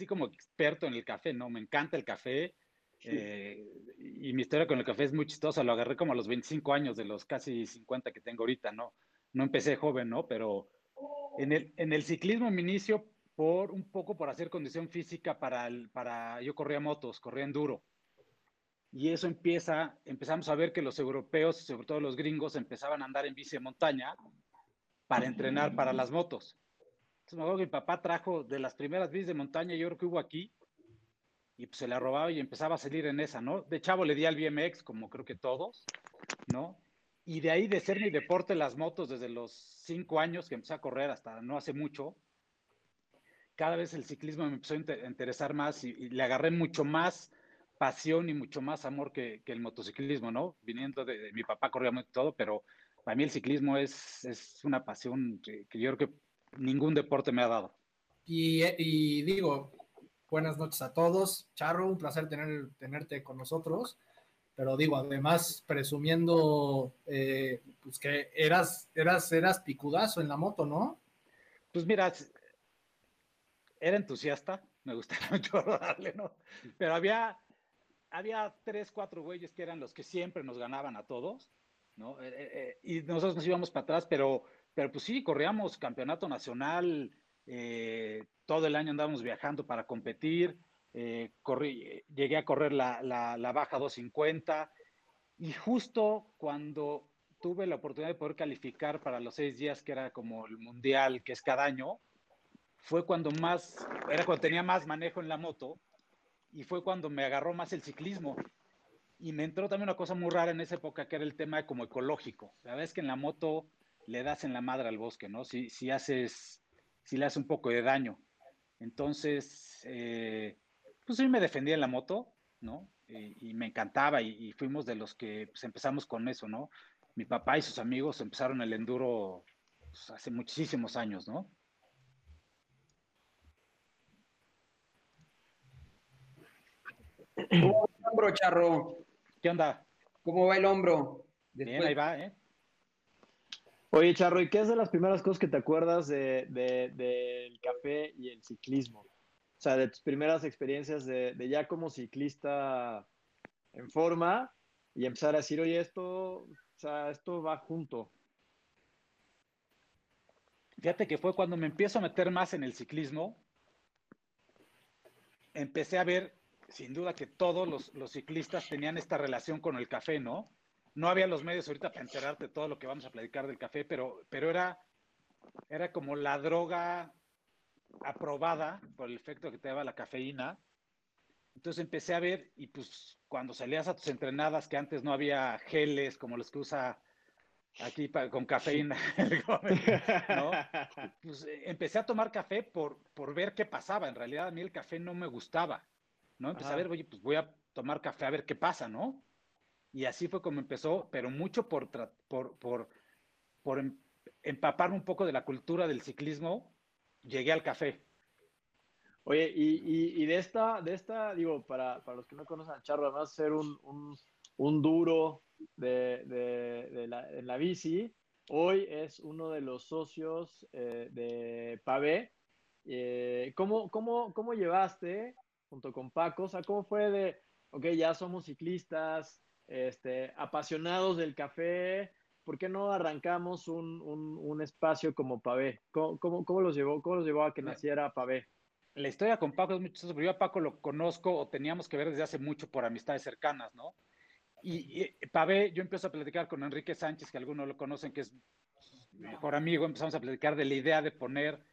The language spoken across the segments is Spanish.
así como experto en el café, ¿no? Me encanta el café. Eh, y mi historia con el café es muy chistosa. Lo agarré como a los 25 años de los casi 50 que tengo ahorita, ¿no? No empecé joven, ¿no? Pero en el, en el ciclismo me inicio por un poco por hacer condición física para, el, para yo corría motos, corría enduro. Y eso empieza, empezamos a ver que los europeos, sobre todo los gringos, empezaban a andar en bici de montaña para entrenar para las motos. Entonces me acuerdo que mi papá trajo de las primeras bicis de montaña, yo creo que hubo aquí, y pues se la robaba y empezaba a salir en esa, ¿no? De chavo le di al BMX, como creo que todos, ¿no? Y de ahí de ser mi deporte las motos desde los cinco años que empecé a correr hasta no hace mucho, cada vez el ciclismo me empezó a interesar más y, y le agarré mucho más pasión y mucho más amor que, que el motociclismo, ¿no? Viniendo de, de, mi papá corría muy todo, pero para mí el ciclismo es, es una pasión que, que, yo creo que ningún deporte me ha dado. Y, y, digo, buenas noches a todos. Charro, un placer tener, tenerte con nosotros. Pero digo, además, presumiendo eh, pues que eras, eras, eras picudazo en la moto, ¿no? Pues mira, era entusiasta, me gustaba mucho darle, ¿no? Pero había, había tres, cuatro güeyes que eran los que siempre nos ganaban a todos, ¿no? Eh, eh, y nosotros nos íbamos para atrás, pero, pero pues sí, corríamos campeonato nacional, eh, todo el año andábamos viajando para competir, eh, corrí, llegué a correr la, la, la, baja 250 y justo cuando tuve la oportunidad de poder calificar para los seis días, que era como el mundial, que es cada año, fue cuando más, era cuando tenía más manejo en la moto y fue cuando me agarró más el ciclismo. Y me entró también una cosa muy rara en esa época, que era el tema como ecológico. La verdad es que en la moto le das en la madre al bosque, ¿no? Si, si haces, si le haces un poco de daño. Entonces, eh, pues sí me defendía en la moto, ¿no? Y, y me encantaba y, y, fuimos de los que pues, empezamos con eso, ¿no? Mi papá y sus amigos empezaron el enduro pues, hace muchísimos años, ¿no? ¿Cómo va el hombro, Charro? ¿Qué onda? ¿Cómo va el hombro? Después... Bien, ahí va, ¿eh? Oye, Charro, ¿y qué es de las primeras cosas que te acuerdas del de, café y el ciclismo? O sea, de tus primeras experiencias de, de, ya como ciclista en forma y empezar a decir, oye, esto, o sea, esto va junto. Fíjate que fue cuando me empiezo a meter más en el ciclismo, empecé a ver sin duda que todos los, los, ciclistas tenían esta relación con el café, ¿no? No había los medios ahorita para enterarte de todo lo que vamos a platicar del café, pero, pero era, era como la droga aprobada por el efecto que te daba la cafeína. Entonces empecé a ver, y pues cuando salías a tus entrenadas, que antes no había geles como los que usa aquí para, con cafeína, ¿no? Pues empecé a tomar café por, por ver qué pasaba. En realidad a mí el café no me gustaba. ¿no? Empecé Ajá. a ver, oye, pues voy a tomar café a ver qué pasa, ¿no? Y así fue como empezó, pero mucho por, por, por, por em, empaparme un poco de la cultura del ciclismo, llegué al café. Oye, y, y, y de esta, de esta, digo, para, para, los que no conocen a Charro, además ser un, un, un duro de, de, de, la, la, bici, hoy es uno de los socios eh, de Pavé. Eh, ¿cómo, cómo, ¿Cómo llevaste junto con Paco, o sea, ¿cómo fue de, ok, ya somos ciclistas, este, apasionados del café, ¿por qué no arrancamos un, un, un espacio como Pavé? ¿Cómo, cómo, cómo, los llevó, ¿Cómo los llevó a que naciera Pavé? La historia con Paco es muy chistosa, pero yo a Paco lo conozco o teníamos que ver desde hace mucho por amistades cercanas, ¿no? Y, y Pavé, yo empiezo a platicar con Enrique Sánchez, que algunos lo conocen, que es mejor amigo, empezamos a platicar de la idea de poner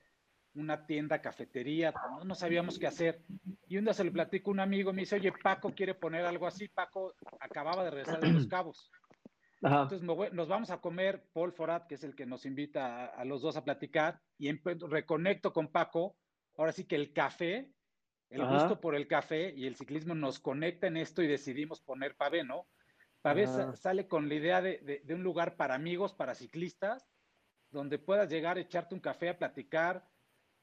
una tienda, cafetería, no, no, sabíamos qué hacer. Y un día se lo platico a un amigo, me dice, oye, Paco quiere poner algo así. Paco acababa de regresar de Los Cabos. Ajá. Entonces nos vamos a comer, Paul Forat, que es el que nos invita a, a los dos a platicar, y reconecto con Paco. Ahora sí que el café, el Ajá. gusto por el café y el ciclismo nos conecta en esto y decidimos poner Pavé, ¿no? Pavé Ajá. sale con la idea de, de, de un lugar para amigos, para ciclistas, donde puedas llegar, echarte un café a platicar,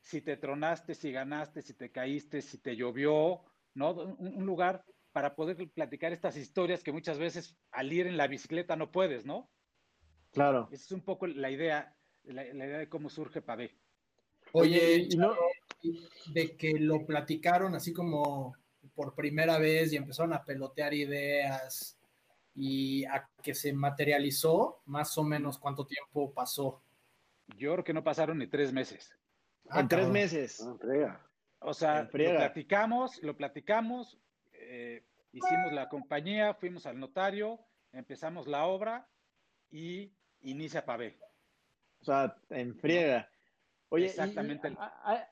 si te tronaste, si ganaste, si te caíste, si te llovió, ¿no? Un, un, lugar para poder platicar estas historias que muchas veces al ir en la bicicleta no puedes, ¿no? Claro. Esa es un poco la idea, la, la idea de cómo surge Pavé. Oye, no... de que lo platicaron así como por primera vez y empezaron a pelotear ideas y a que se materializó, más o menos cuánto tiempo pasó? Yo creo que no pasaron ni tres meses. Ah, en tres meses. Ah, o sea, lo platicamos, lo platicamos, eh, hicimos la compañía, fuimos al notario, empezamos la obra y inicia Pavé. O sea, en friega. Oye, Exactamente.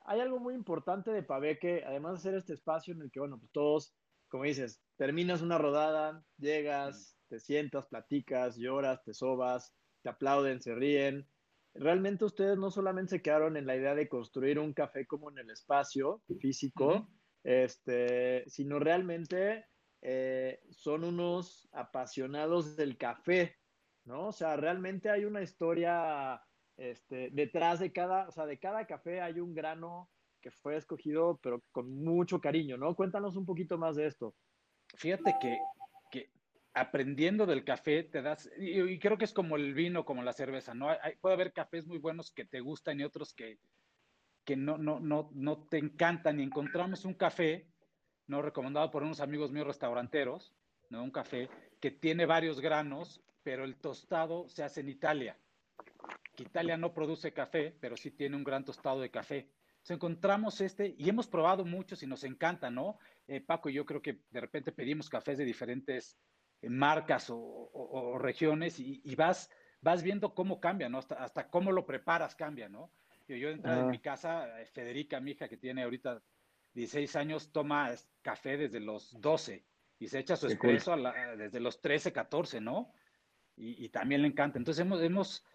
hay, algo muy importante de Pavé que además de hacer este espacio en el que, bueno, pues todos, como dices, terminas una rodada, llegas, te sientas, platicas, lloras, te sobas, te aplauden, se ríen. Realmente ustedes no solamente se quedaron en la idea de construir un café como en el espacio físico, este, sino realmente eh, son unos apasionados del café, ¿no? O sea, realmente hay una historia este, detrás de cada, o sea, de cada café hay un grano que fue escogido, pero con mucho cariño, ¿no? Cuéntanos un poquito más de esto. Fíjate que, que aprendiendo del café te das, y, creo que es como el vino, como la cerveza, ¿no? Hay, puede haber cafés muy buenos que te gustan y otros que, que no, no, no, no te encantan. Y encontramos un café, ¿no? Recomendado por unos amigos míos restauranteros, ¿no? Un café que tiene varios granos, pero el tostado se hace en Italia que Italia no produce café, pero sí tiene un gran tostado de café. Entonces encontramos este y hemos probado muchos y nos encanta, ¿no? Eh, Paco y yo creo que de repente pedimos cafés de diferentes marcas o, regiones y, vas, vas viendo cómo cambia, ¿no? Hasta, hasta cómo lo preparas cambia, ¿no? Yo, yo entré en mi casa, eh, Federica, mi hija que tiene ahorita 16 años, toma café desde los 12 y se echa su espresso desde los 13, 14, ¿no? Y, y, también le encanta. Entonces hemos, hemos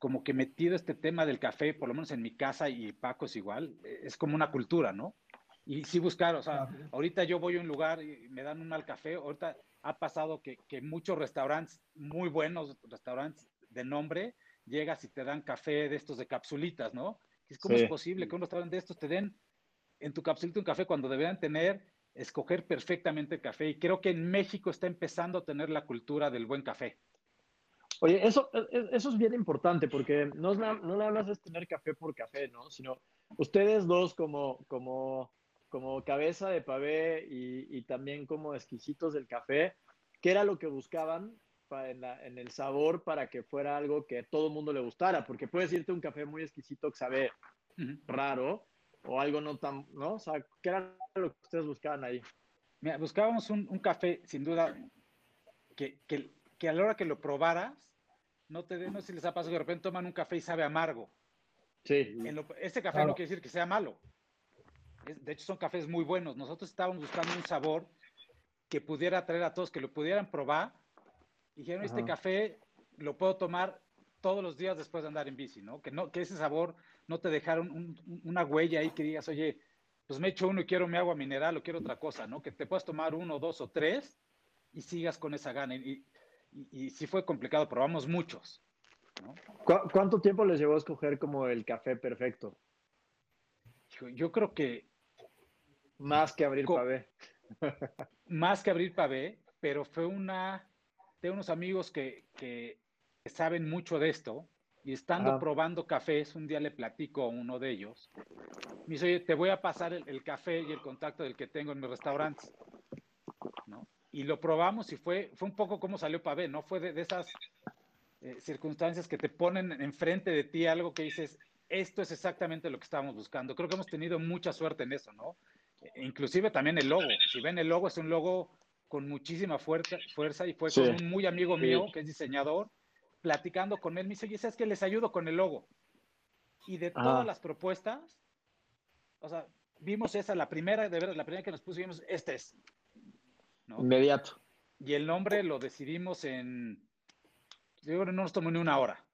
como que metido este tema del café, por lo menos en mi casa y Paco es igual, es como una cultura, ¿no? Y sí buscar, o sea, ahorita yo voy a un lugar y me dan un mal café, ahorita ha pasado que, que muchos restaurantes, muy buenos restaurantes de nombre, llegas y te dan café de estos de capsulitas, ¿no? ¿Cómo es posible que un restaurante de estos te den en tu capsulita un café cuando deberían tener, escoger perfectamente el café? Y creo que en México está empezando a tener la cultura del buen café. Oye, eso, e, e, eso es bien importante porque no, no nada más es tener café por café, ¿no? Sino ustedes dos como, como, como cabeza de pavé y, y también como exquisitos del café, ¿qué era lo que buscaban en, la, en, el sabor para que fuera algo que a todo el mundo le gustara? Porque puedes irte un café muy exquisito que sabe raro o algo no tan, ¿no? O sea, ¿qué era lo que ustedes buscaban ahí? Mira, buscábamos un, un café, sin duda, que, que, que a la hora que lo probaras, no te no sé si les ha pasado que de repente toman un café y sabe amargo. Sí. este café no quiere decir que sea malo. De hecho, son cafés muy buenos. Nosotros estábamos buscando un sabor que pudiera atraer a todos, que lo pudieran probar. Y dijeron, este café lo puedo tomar todos los días después de andar en bici, ¿no? Que, no, que ese sabor no te dejaron una huella ahí que digas, oye, pues me echo uno y quiero mi agua mineral o quiero otra cosa, ¿no? Que te puedas tomar uno, dos o tres y sigas con esa gana. Y, y, sí fue complicado, probamos muchos. ¿Cuánto tiempo les llevó a escoger como el café perfecto? Yo creo que... Más que abrir pavé. más que abrir pavé, pero fue una de unos amigos que, saben mucho de esto y estando probando cafés, un día le platico a uno de ellos. Me dice, oye, te voy a pasar el, el café y el contacto del que tengo en mi restaurante. ¿no? y lo probamos y fue, fue un poco como salió Pavé, ¿no? Fue de, esas eh, circunstancias que te ponen enfrente de ti algo que dices, esto es exactamente lo que estábamos buscando. Creo que hemos tenido mucha suerte en eso, ¿no? Inclusive también el logo. Si ven el logo, es un logo con muchísima fuerza, fuerza y fue con un muy amigo mío que es diseñador, platicando con él, me dice, oye, ¿sabes que les ayudo con el logo? Y de todas las propuestas, o sea, vimos esa, la primera, de verdad, la primera que nos pusimos, este es, Inmediato. Y el nombre lo decidimos en. Yo no nos tomó ni una hora.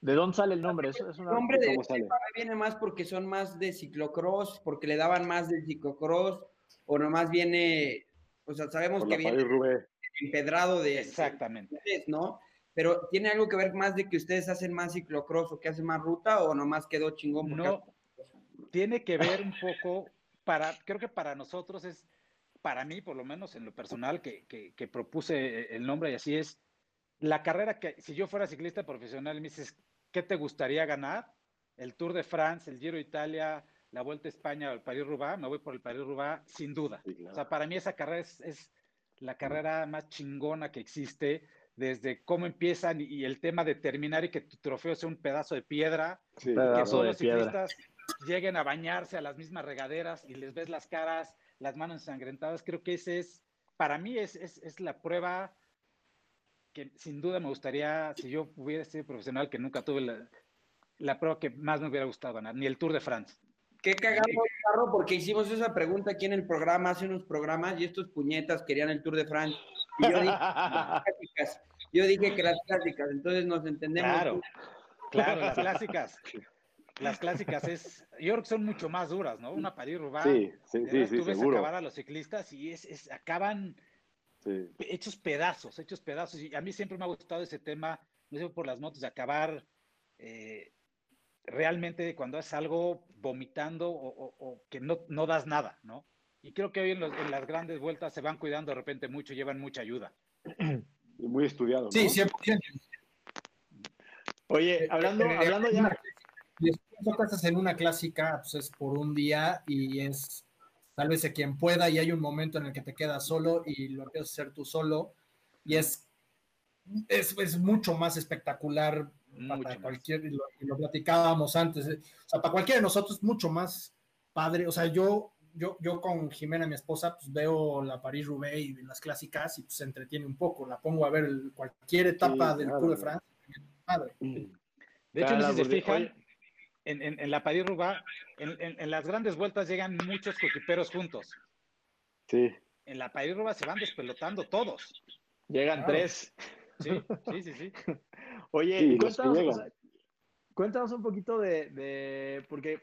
¿De dónde sale el nombre? el nombre de viene más porque son más de ciclocross, porque le daban más de ciclocross, o nomás viene, o sea, sabemos que viene empedrado de... Exactamente. ¿no? Pero ¿tiene algo que ver más de que ustedes hacen más ciclocross o que hacen más ruta, o nomás quedó chingón? No, tiene que ver un poco, para, creo que para nosotros es para mí, por lo menos en lo personal, que, que, propuse el nombre y así es, la carrera que, si yo fuera ciclista profesional, me dices, ¿qué te gustaría ganar? El Tour de France, el Giro de Italia, la Vuelta a España al París-Roubaix, me voy por el París-Roubaix sin duda. O sea, para mí esa carrera es, la carrera más chingona que existe, desde cómo empiezan y, el tema de terminar y que tu trofeo sea un pedazo de piedra, que todos los ciclistas lleguen a bañarse a las mismas regaderas y les ves las caras, las manos ensangrentadas, creo que ese es, para mí es, es la prueba que sin duda me gustaría, si yo hubiera sido profesional, que nunca tuve la, la prueba que más me hubiera gustado ganar, ni el Tour de France. Qué cagado, Carro, porque hicimos esa pregunta aquí en el programa, hace unos programas, y estos puñetas querían el Tour de France. Y yo dije, clásicas. yo dije que las clásicas, entonces nos entendemos. Claro, claro, las clásicas. Las clásicas es, yo creo que son mucho más duras, ¿no? Una París Roubaix. Sí, sí, sí, sí, tú ves acabar a los ciclistas y es, es acaban hechos pedazos, hechos pedazos. Y a mí siempre me ha gustado ese tema, no sé por las motos, de acabar eh, realmente cuando es algo vomitando o, que no, no, das nada, ¿no? Y creo que hoy en, las grandes vueltas se van cuidando de repente mucho, llevan mucha ayuda. Y muy estudiado. Sí, 100%. Oye, hablando, eh, hablando ya. Si en una clásica, pues es por un día y es tal vez a quien pueda y hay un momento en el que te quedas solo y lo empiezas a hacer tú solo y es, es, es mucho más espectacular para cualquier, y lo, platicábamos antes, eh, o sea, para cualquiera de nosotros es mucho más padre, o sea, yo, yo, yo con Jimena, mi esposa, pues veo la París-Roubaix y las clásicas y pues se entretiene un poco, la pongo a ver cualquier etapa del Tour de Francia, padre. Mm. De hecho, no sé si se fijan, en, en, la París-Roubaix, en, en, las grandes vueltas llegan muchos coquiperos juntos. Sí. En la París-Roubaix se van despelotando todos. Llegan tres. Sí, sí, sí, sí. Oye, cuéntanos, un poquito de, porque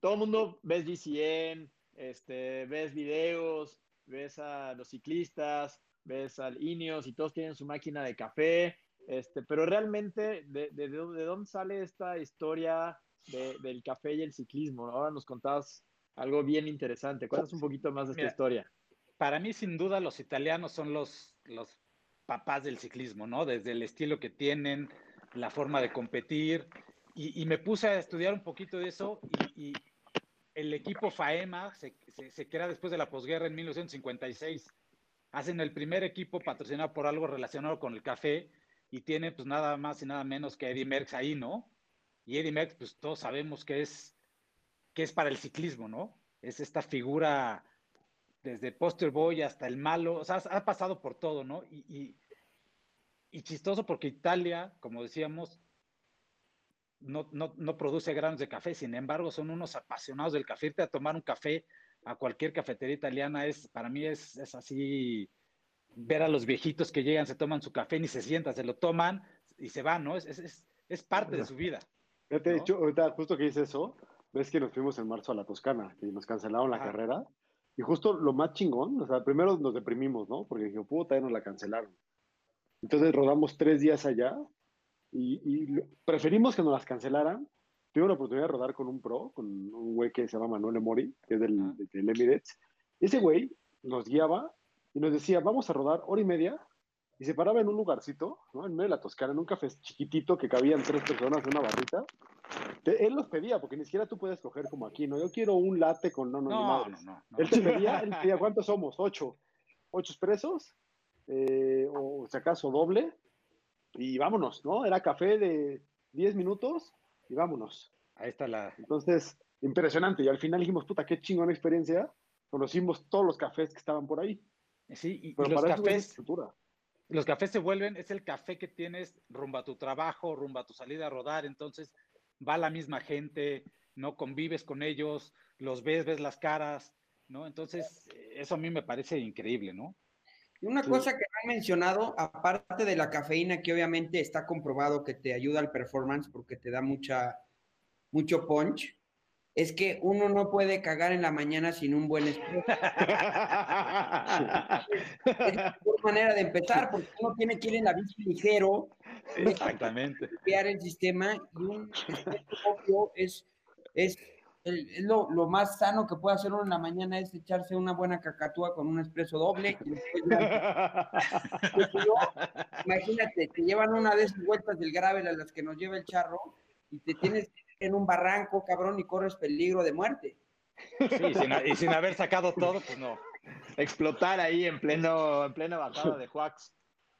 todo el mundo ves GCN, este, ves videos, ves a los ciclistas, ves al Ineos y todos tienen su máquina de café, este, pero realmente, ¿de, de, dónde sale esta historia del café y el ciclismo? Ahora nos contabas algo bien interesante. Cuéntanos un poquito más de esta historia. Para mí, sin duda, los italianos son los, los papás del ciclismo, ¿no? Desde el estilo que tienen, la forma de competir. Y, me puse a estudiar un poquito de eso y, el equipo FAEMA se, se, crea después de la posguerra en 1956. Hacen el primer equipo patrocinado por algo relacionado con el café y tiene pues nada más y nada menos que Eddie Merckx ahí, ¿no? Y Eddie Merckx, pues todos sabemos que es, que es para el ciclismo, ¿no? Es esta figura desde Poster Boy hasta el malo, o sea, ha pasado por todo, ¿no? Y, y, chistoso porque Italia, como decíamos, no, no, no, produce granos de café, sin embargo, son unos apasionados del café. Irte a tomar un café a cualquier cafetería italiana es, para mí es, es así, ver a los viejitos que llegan, se toman su café, ni se sientan, se lo toman y se van, ¿no? Es, es, es parte de su vida. Ya te he dicho, ahorita justo que dices eso, ves que nos fuimos en marzo a la Toscana, y nos cancelaron la carrera y justo lo más chingón, o sea, primero nos deprimimos, ¿no? Porque dije, puta, ya nos la cancelaron. Entonces rodamos tres días allá y, preferimos que nos las cancelaran. Tuve la oportunidad de rodar con un pro, con un güey que se llama Manuel Emori, que es del, del Emirates. Ese güey nos guiaba y nos decía, vamos a rodar hora y media y se paraba en un lugarcito, ¿no? En medio de la Toscana, en un café chiquitito que cabían tres personas en una barrita. él los pedía, porque ni siquiera tú puedes coger como aquí, ¿no? Yo quiero un latte con no, no, no, no, Él te pedía, él pedía, ¿cuántos somos? Ocho. Ocho expresos, eh, o si acaso doble, y vámonos, ¿no? Era café de diez minutos y vámonos. Ahí está la... Entonces, impresionante. Y al final dijimos, puta, qué chingona experiencia. Conocimos todos los cafés que estaban por ahí. Sí, y, los cafés los cafés se vuelven, es el café que tienes rumbo a tu trabajo, rumbo a tu salida a rodar, entonces va la misma gente, ¿no? Convives con ellos, los ves, ves las caras, ¿no? Entonces, eso a mí me parece increíble, ¿no? Y una cosa que han mencionado, aparte de la cafeína, que obviamente está comprobado que te ayuda al performance porque te da mucha, mucho punch, es que uno no puede cagar en la mañana sin un buen espresso. es la mejor manera de empezar, porque uno tiene que ir en la bici ligero. Exactamente. Crear el sistema y un espresso es, es, lo, lo, más sano que puede hacer uno en la mañana es echarse una buena cacatúa con un espresso doble. imagínate, te llevan una de esas vueltas del gravel a las que nos lleva el charro y te tienes en un barranco, cabrón, y corres peligro de muerte. Sí, sin, y sin haber sacado todo, pues no. Explotar ahí en pleno, en plena bajada de Juax.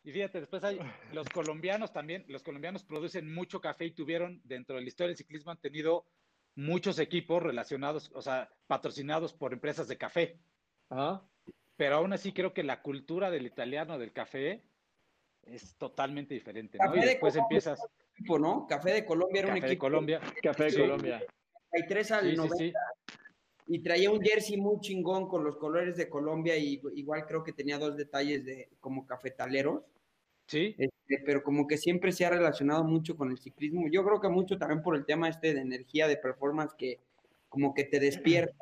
Y fíjate, después hay los colombianos también, los colombianos producen mucho café y tuvieron, dentro de la historia del ciclismo, han tenido muchos equipos relacionados, o sea, patrocinados por empresas de café. Ajá. Pero aún así creo que la cultura del italiano del café es totalmente diferente, ¿no? Café Y de después Colombia. empiezas Equipo, ¿no? Café de Colombia era un café de equipo. Colombia. Café de Sí. Colombia. Hay tres al Sí, sí, 90 sí. y traía un jersey muy chingón con los colores de Colombia y igual creo que tenía dos detalles de como cafetaleros, Sí, este, pero como que siempre se ha relacionado mucho con el ciclismo. Yo creo que mucho también por el tema este de energía, de performance que como que te despierta,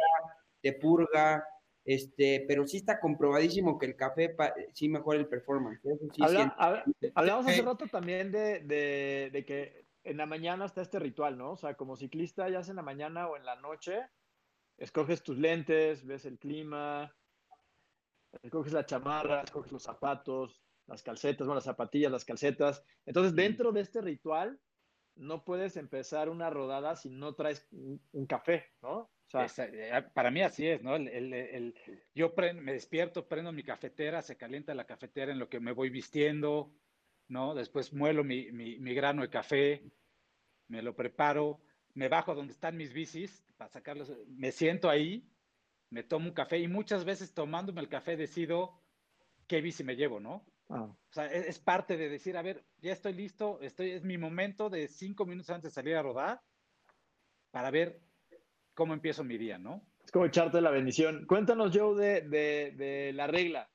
te purga, este, pero sí está comprobadísimo que el café sí mejora el performance. Eso sí Habla- siento. hab- hablamos hace Eh. rato también de, de- de que en la mañana está este ritual, ¿no? O sea, como ciclista, ya sea en la mañana o en la noche, escoges tus lentes, ves el clima, escoges la chamarra, escoges los zapatos, las calcetas, bueno, las zapatillas, las calcetas. Entonces, dentro de este ritual, no puedes empezar una rodada si no traes un, un café, ¿no? O sea, Esa- eh, para mí así es, ¿no? El, el- el- yo pren- me despierto, prendo mi cafetera, se calienta la cafetera en lo que me voy vistiendo, ¿no? Después muelo mi, mi- mi grano de café, me lo preparo, me bajo donde están mis bicis para sacarlos, me siento ahí, me tomo un café y muchas veces tomándome el café decido qué bici me llevo, ¿no? ah, O sea, es, es parte de decir, a ver, ya estoy listo, estoy, es mi momento de cinco minutos antes de salir a rodar para ver cómo empiezo mi día, ¿no? es como echarte la bendición. Cuéntanos, Joe, de, de- de la regla.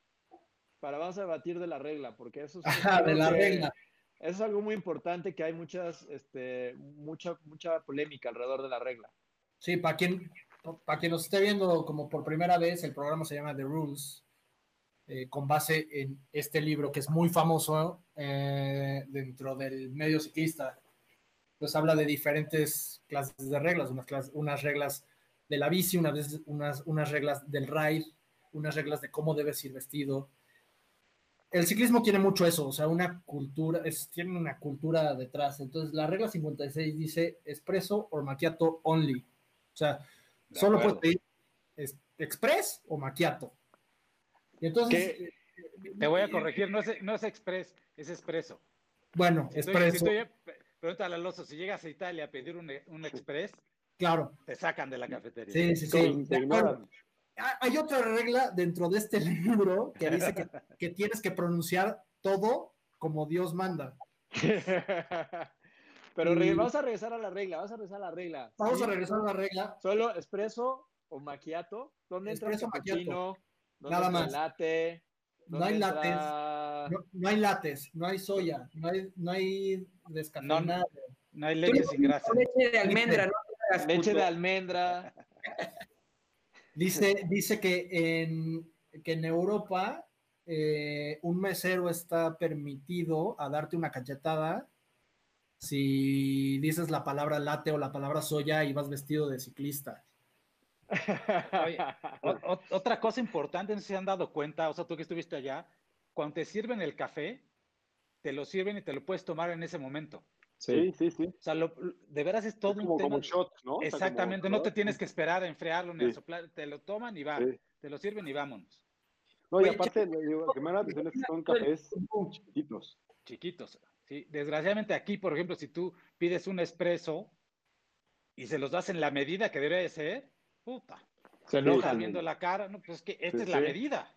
Para vamos a debatir de la regla, porque eso es, Ajá, de algo la que- regla. eso es algo muy importante que hay muchas, este, mucha, mucha polémica alrededor de la regla. Sí, para quien, para quien nos esté viendo como por primera vez, el programa se llama The Rules, eh, con base en este libro que es muy famoso eh, dentro del medio ciclista. Pues habla de diferentes clases de reglas, unas, clases, unas reglas de la bici, unas, unas, unas reglas del ride, unas reglas de cómo debes ir vestido. El ciclismo tiene mucho eso, o sea, una cultura, es, tiene una cultura detrás. Entonces, la regla 56 dice expreso or macchiato only. O sea, De solo acuerdo. puedes pedir es- express o macchiato. Y entonces, ¿Qué? Te voy a corregir, no es, no es express, es expreso. bueno, Si expreso, si pregúntale al oso, si llegas a Italia a pedir un, un express, claro. te sacan de la cafetería. Sí, sí, sí. Ah, Hay otra regla dentro de este libro que dice que, que tienes que pronunciar todo como Dios manda. Pero vamos a regresar a la regla, vamos a regresar a la regla. Vamos ¿sí? a regresar a la regla. Solo espresso o macchiato. ¿Dónde entra el Espresso, cappuccino? ¿Dónde Nada entra más. latte? No hay ¿Dónde lates, entra- no, no hay lates, no hay soya, no hay, no hay descafeinado. No hay leche sin grasa. Leche de almendra, no Leche de almendra. Dice, dice que en, que en Europa eh, un mesero está permitido a darte una cachetada si dices la palabra latte o la palabra soya y vas vestido de ciclista. Oye, O- o- otra cosa importante, no sé si se han dado cuenta, o sea, tú que estuviste allá, cuando te sirven el café, te lo sirven y te lo puedes tomar en ese momento. Sí, sí, sí. O sea, lo- de veras es todo Es un como, tema. como shot, ¿no? O sea, como Exactamente, no te tienes que esperar a enfriarlo ni a Sí. soplar, te lo toman y va, Sí. te lo sirven y vámonos. No, y Oye, aparte, lo que me da la atención es que son cafés chiquitos. chiquitos. ¿sí? Desgraciadamente aquí, por ejemplo, si tú pides un espresso y se los das en la medida que debe de ser, puta, Se enojan. viendo la cara, no, pues es que esta Sí, es la sí. medida.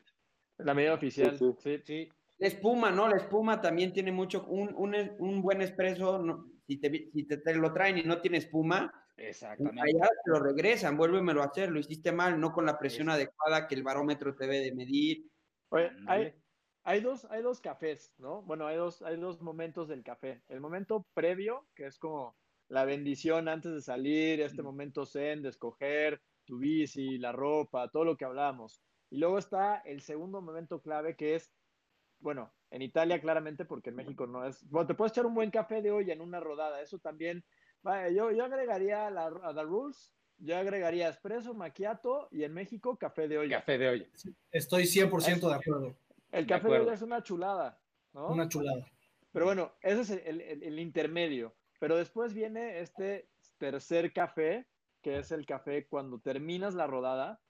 La medida oficial. Sí, sí. La espuma, ¿no? La espuma también tiene mucho, un, un, un buen espresso, no, si, te, si te, te lo traen y no tiene espuma, exactamente. allá te lo regresan, vuélvemelo a hacer, lo hiciste mal, no con la presión Es- adecuada que el barómetro te debe de medir. Oye, hay, hay dos, hay dos cafés, ¿no? Bueno, hay dos, hay dos momentos del café. El momento previo, que es como la bendición antes de salir, este momento zen de escoger tu bici, la ropa, todo lo que hablábamos. Y luego está el segundo momento clave que es, bueno, en Italia claramente, porque en México no es. Bueno, te puedes echar un buen café de olla en una rodada, eso también. Vaya, yo, yo agregaría a, la, a The Rules, yo agregaría espresso, macchiato y en México café de olla. Café de olla. Estoy 100% de acuerdo. El De café de acuerdo. olla es una chulada, ¿no? Una chulada. Pero bueno, ese es el, el- el intermedio. Pero después viene este tercer café, que es el café cuando terminas la rodada,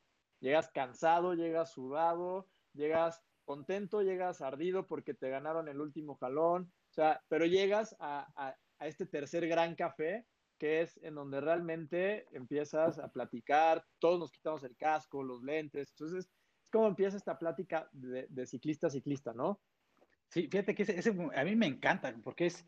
llegas cansado, llegas sudado, llegas contento, llegas ardido porque te ganaron el último jalón, o sea, pero llegas a, a este tercer gran café que es en donde realmente empiezas a platicar, todos nos quitamos el casco, los lentes, entonces es como empieza esta plática de, ciclista a ciclista, ¿no? Sí, fíjate que ese, a mí me encanta, porque es,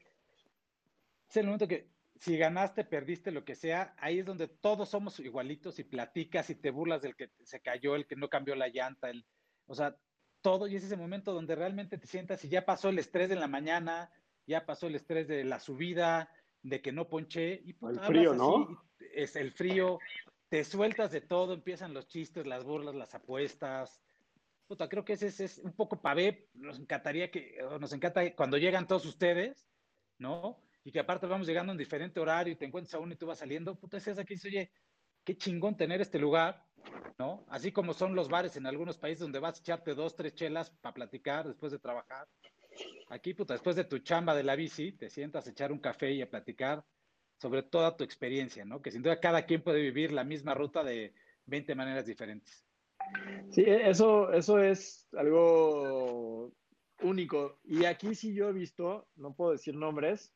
es el momento que si ganaste, perdiste, lo que sea, ahí es donde todos somos igualitos y platicas y te burlas del que se cayó, el que no cambió la llanta, el, o sea, todo, y es ese momento donde realmente te sientas y ya pasó el estrés de la mañana, ya pasó el estrés de la subida, de que no ponché. Y el frío, ¿no? es el frío, te sueltas de todo, empiezan los chistes, las burlas, las apuestas. Puta, creo que ese, es un poco pavé. Nos encantaría que, nos encanta cuando llegan todos ustedes, ¿no? Y que aparte vamos llegando en diferente horario y te encuentras a uno y tú vas saliendo. Puta, es aquí dice, oye, qué chingón tener este lugar, ¿no? Así como son los bares en algunos países donde vas a echarte dos, tres chelas para platicar después de trabajar. Aquí, puta, después de tu chamba de la bici, te sientas a echar un café y a platicar sobre toda tu experiencia, ¿no? Que sin duda cada quien puede vivir la misma ruta de 20 maneras diferentes. Sí, e, eso, eso es algo único. Y aquí sí yo he visto, no puedo decir nombres,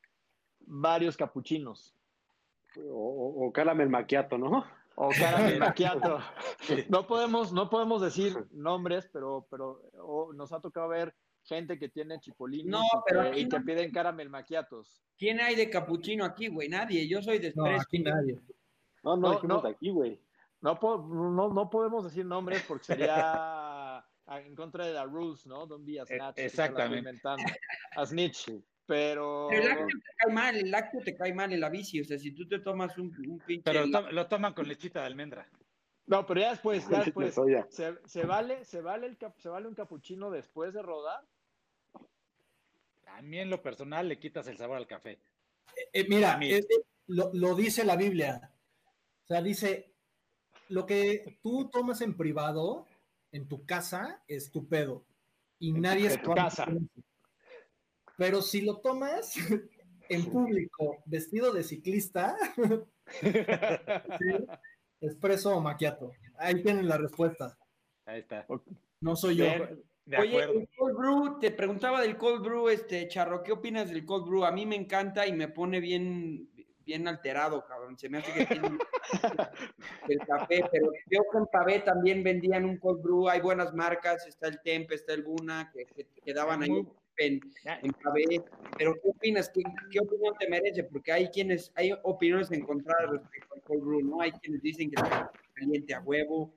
varios capuchinos. O, o caramel maquiato, ¿no? O caramel maquiato. No podemos, no podemos decir nombres, pero, pero nos ha tocado ver gente que tiene chipolinos no, y, pero que, y que piden caramel maquiatos. ¿Quién hay de capuchino aquí, güey? Nadie. Yo soy de No, aquí nadie. No, no, no, no. aquí, güey. No, no, no podemos decir nombres porque sería en contra de la rules, ¿no? Don't be a snatch. Exactamente. A snitch. Pero... pero... el lácteo te cae mal, el lácteo te cae mal en la bici. O sea, si tú te tomas un, un pinche. Pero lo, lo toman con lechita de almendra. No, pero ya después, ya después. ¿Se, se, vale, se, vale el, ¿Se vale un capuchino después de rodar? A mí en lo personal le quitas el sabor al café. Eh, eh mira, eh, lo, lo, dice la Biblia. O sea, dice, lo que tú tomas en privado, en tu casa, es tu pedo. Y en nadie es tu casa. Pero si lo tomas en público, vestido de ciclista, ¿sí? espresso o macchiato. Ahí tienen la respuesta. Ahí está. No soy yo. Oye, el cold brew, te preguntaba del cold brew, este Charro, ¿qué opinas del cold brew? A mí me encanta y me pone bien, bien alterado, cabrón. Se me hace que tiene el café, pero yo con Pavé también vendían un cold brew, hay buenas marcas, está el Tempe, está el Buna, que, que, daban ahí en, en Pavé. Pero ¿qué opinas? ¿Qué, ¿Qué, opinión te merece? Porque hay quienes, hay opiniones encontradas respecto al cold brew, ¿no? Hay quienes dicen que está caliente a huevo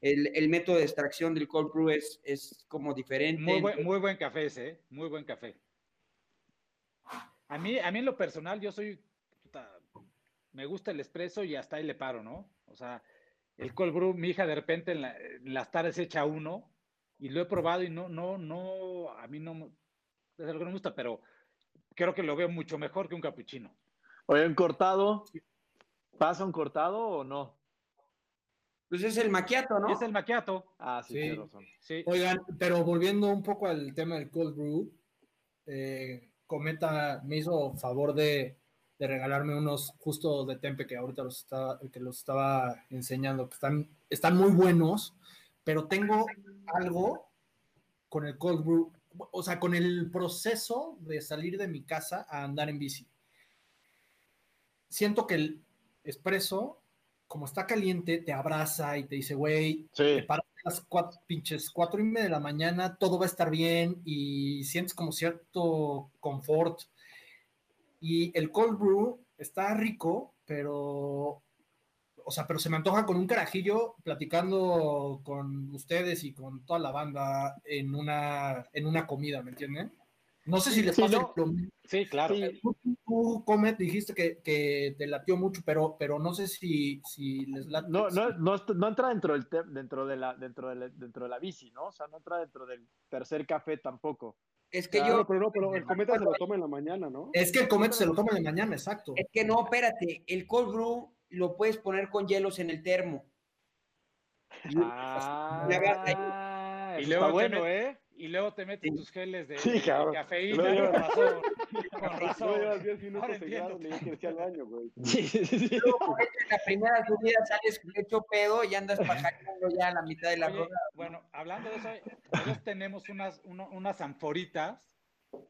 el, el, método de extracción del cold brew es, es como diferente. Muy buen, muy buen café ese, ¿eh? muy buen café. A mí, a mí en lo personal, yo soy, puta, me gusta el espresso y hasta ahí le paro, ¿no? O sea, el cold brew, mi hija de repente en, la, en las tardes echa uno y lo he probado y no, no, no, a mí no, es algo que no me gusta, pero creo que lo veo mucho mejor que un capuchino. Oye, ¿un cortado? ¿Pasa un cortado o no? Pues es el maquiato, ¿no? Es el maquiato. Ah, sí, sí. razón. Sí. Oigan, pero volviendo un poco al tema del cold brew, eh, Cometa me hizo favor de, de, regalarme unos justo de Tempe que ahorita los estaba, que los estaba enseñando, que están, están muy buenos, pero tengo algo con el cold brew, o sea, con el proceso de salir de mi casa a andar en bici. Siento que el espresso como está caliente, te abraza y te dice, güey, sí. para las cuatro, pinches cuatro y media de la mañana, todo va a estar bien y sientes como cierto confort. Y el cold brew está rico, pero, o sea, pero se me antoja con un carajillo platicando con ustedes y con toda la banda en una, en una comida, ¿me entienden? No sé si les pasa sí, no. Sí, claro. Sí, tú, tú, Comet, dijiste que, que, te latió mucho, pero, pero no sé si, si les late. No, no, no, no, entra dentro, del dentro, de la, dentro, de la, dentro de la bici, ¿no? O sea, no entra dentro del tercer café tampoco. Es que claro, yo. Pero no, pero el cometa se lo toma en la mañana, ¿no? Es que el cometa se lo toma en la mañana, exacto. Es que no, espérate. El cold brew lo puedes poner con hielos en el termo. Ah, y luego, bueno, ¿eh? y luego te metes tus geles de, Sí, de cafeína. Luego- Con razón. Con razón. llevas 10 minutos le dije al baño, güey. Sí, sí, sí. Luego, en la primera subida sales hecho pedo y andas pajareando ya a la mitad de la Oye, rueda. bueno, hablando de eso, nosotros tenemos unas, uno- unas anforitas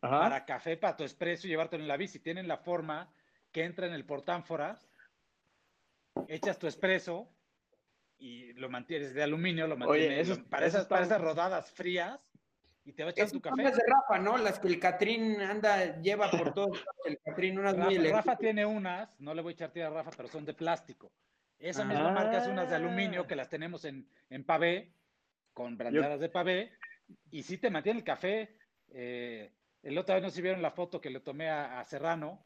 Ajá. para café, para tu expreso y llevártelo en la bici. Tienen la forma que entra en el portánforas, echas tu expreso y lo mantienes de aluminio, lo mantienes eso- lo- para, eso esas, para esas rodadas frías y te va a echar Esas tu son café. las de Rafa, ¿no? Las que el Catrín anda, lleva por todos lados, el Catrín, unas muy Rafa, elegantes. Rafa tiene unas, no le voy a echar tira a Rafa, pero son de plástico. Esa misma marca es unas de aluminio Ah. que las tenemos en, en pavé, con brandeadas de pavé, y sí te mantiene el café. eh, el otro vez no si vieron la foto que le tomé a, a Serrano,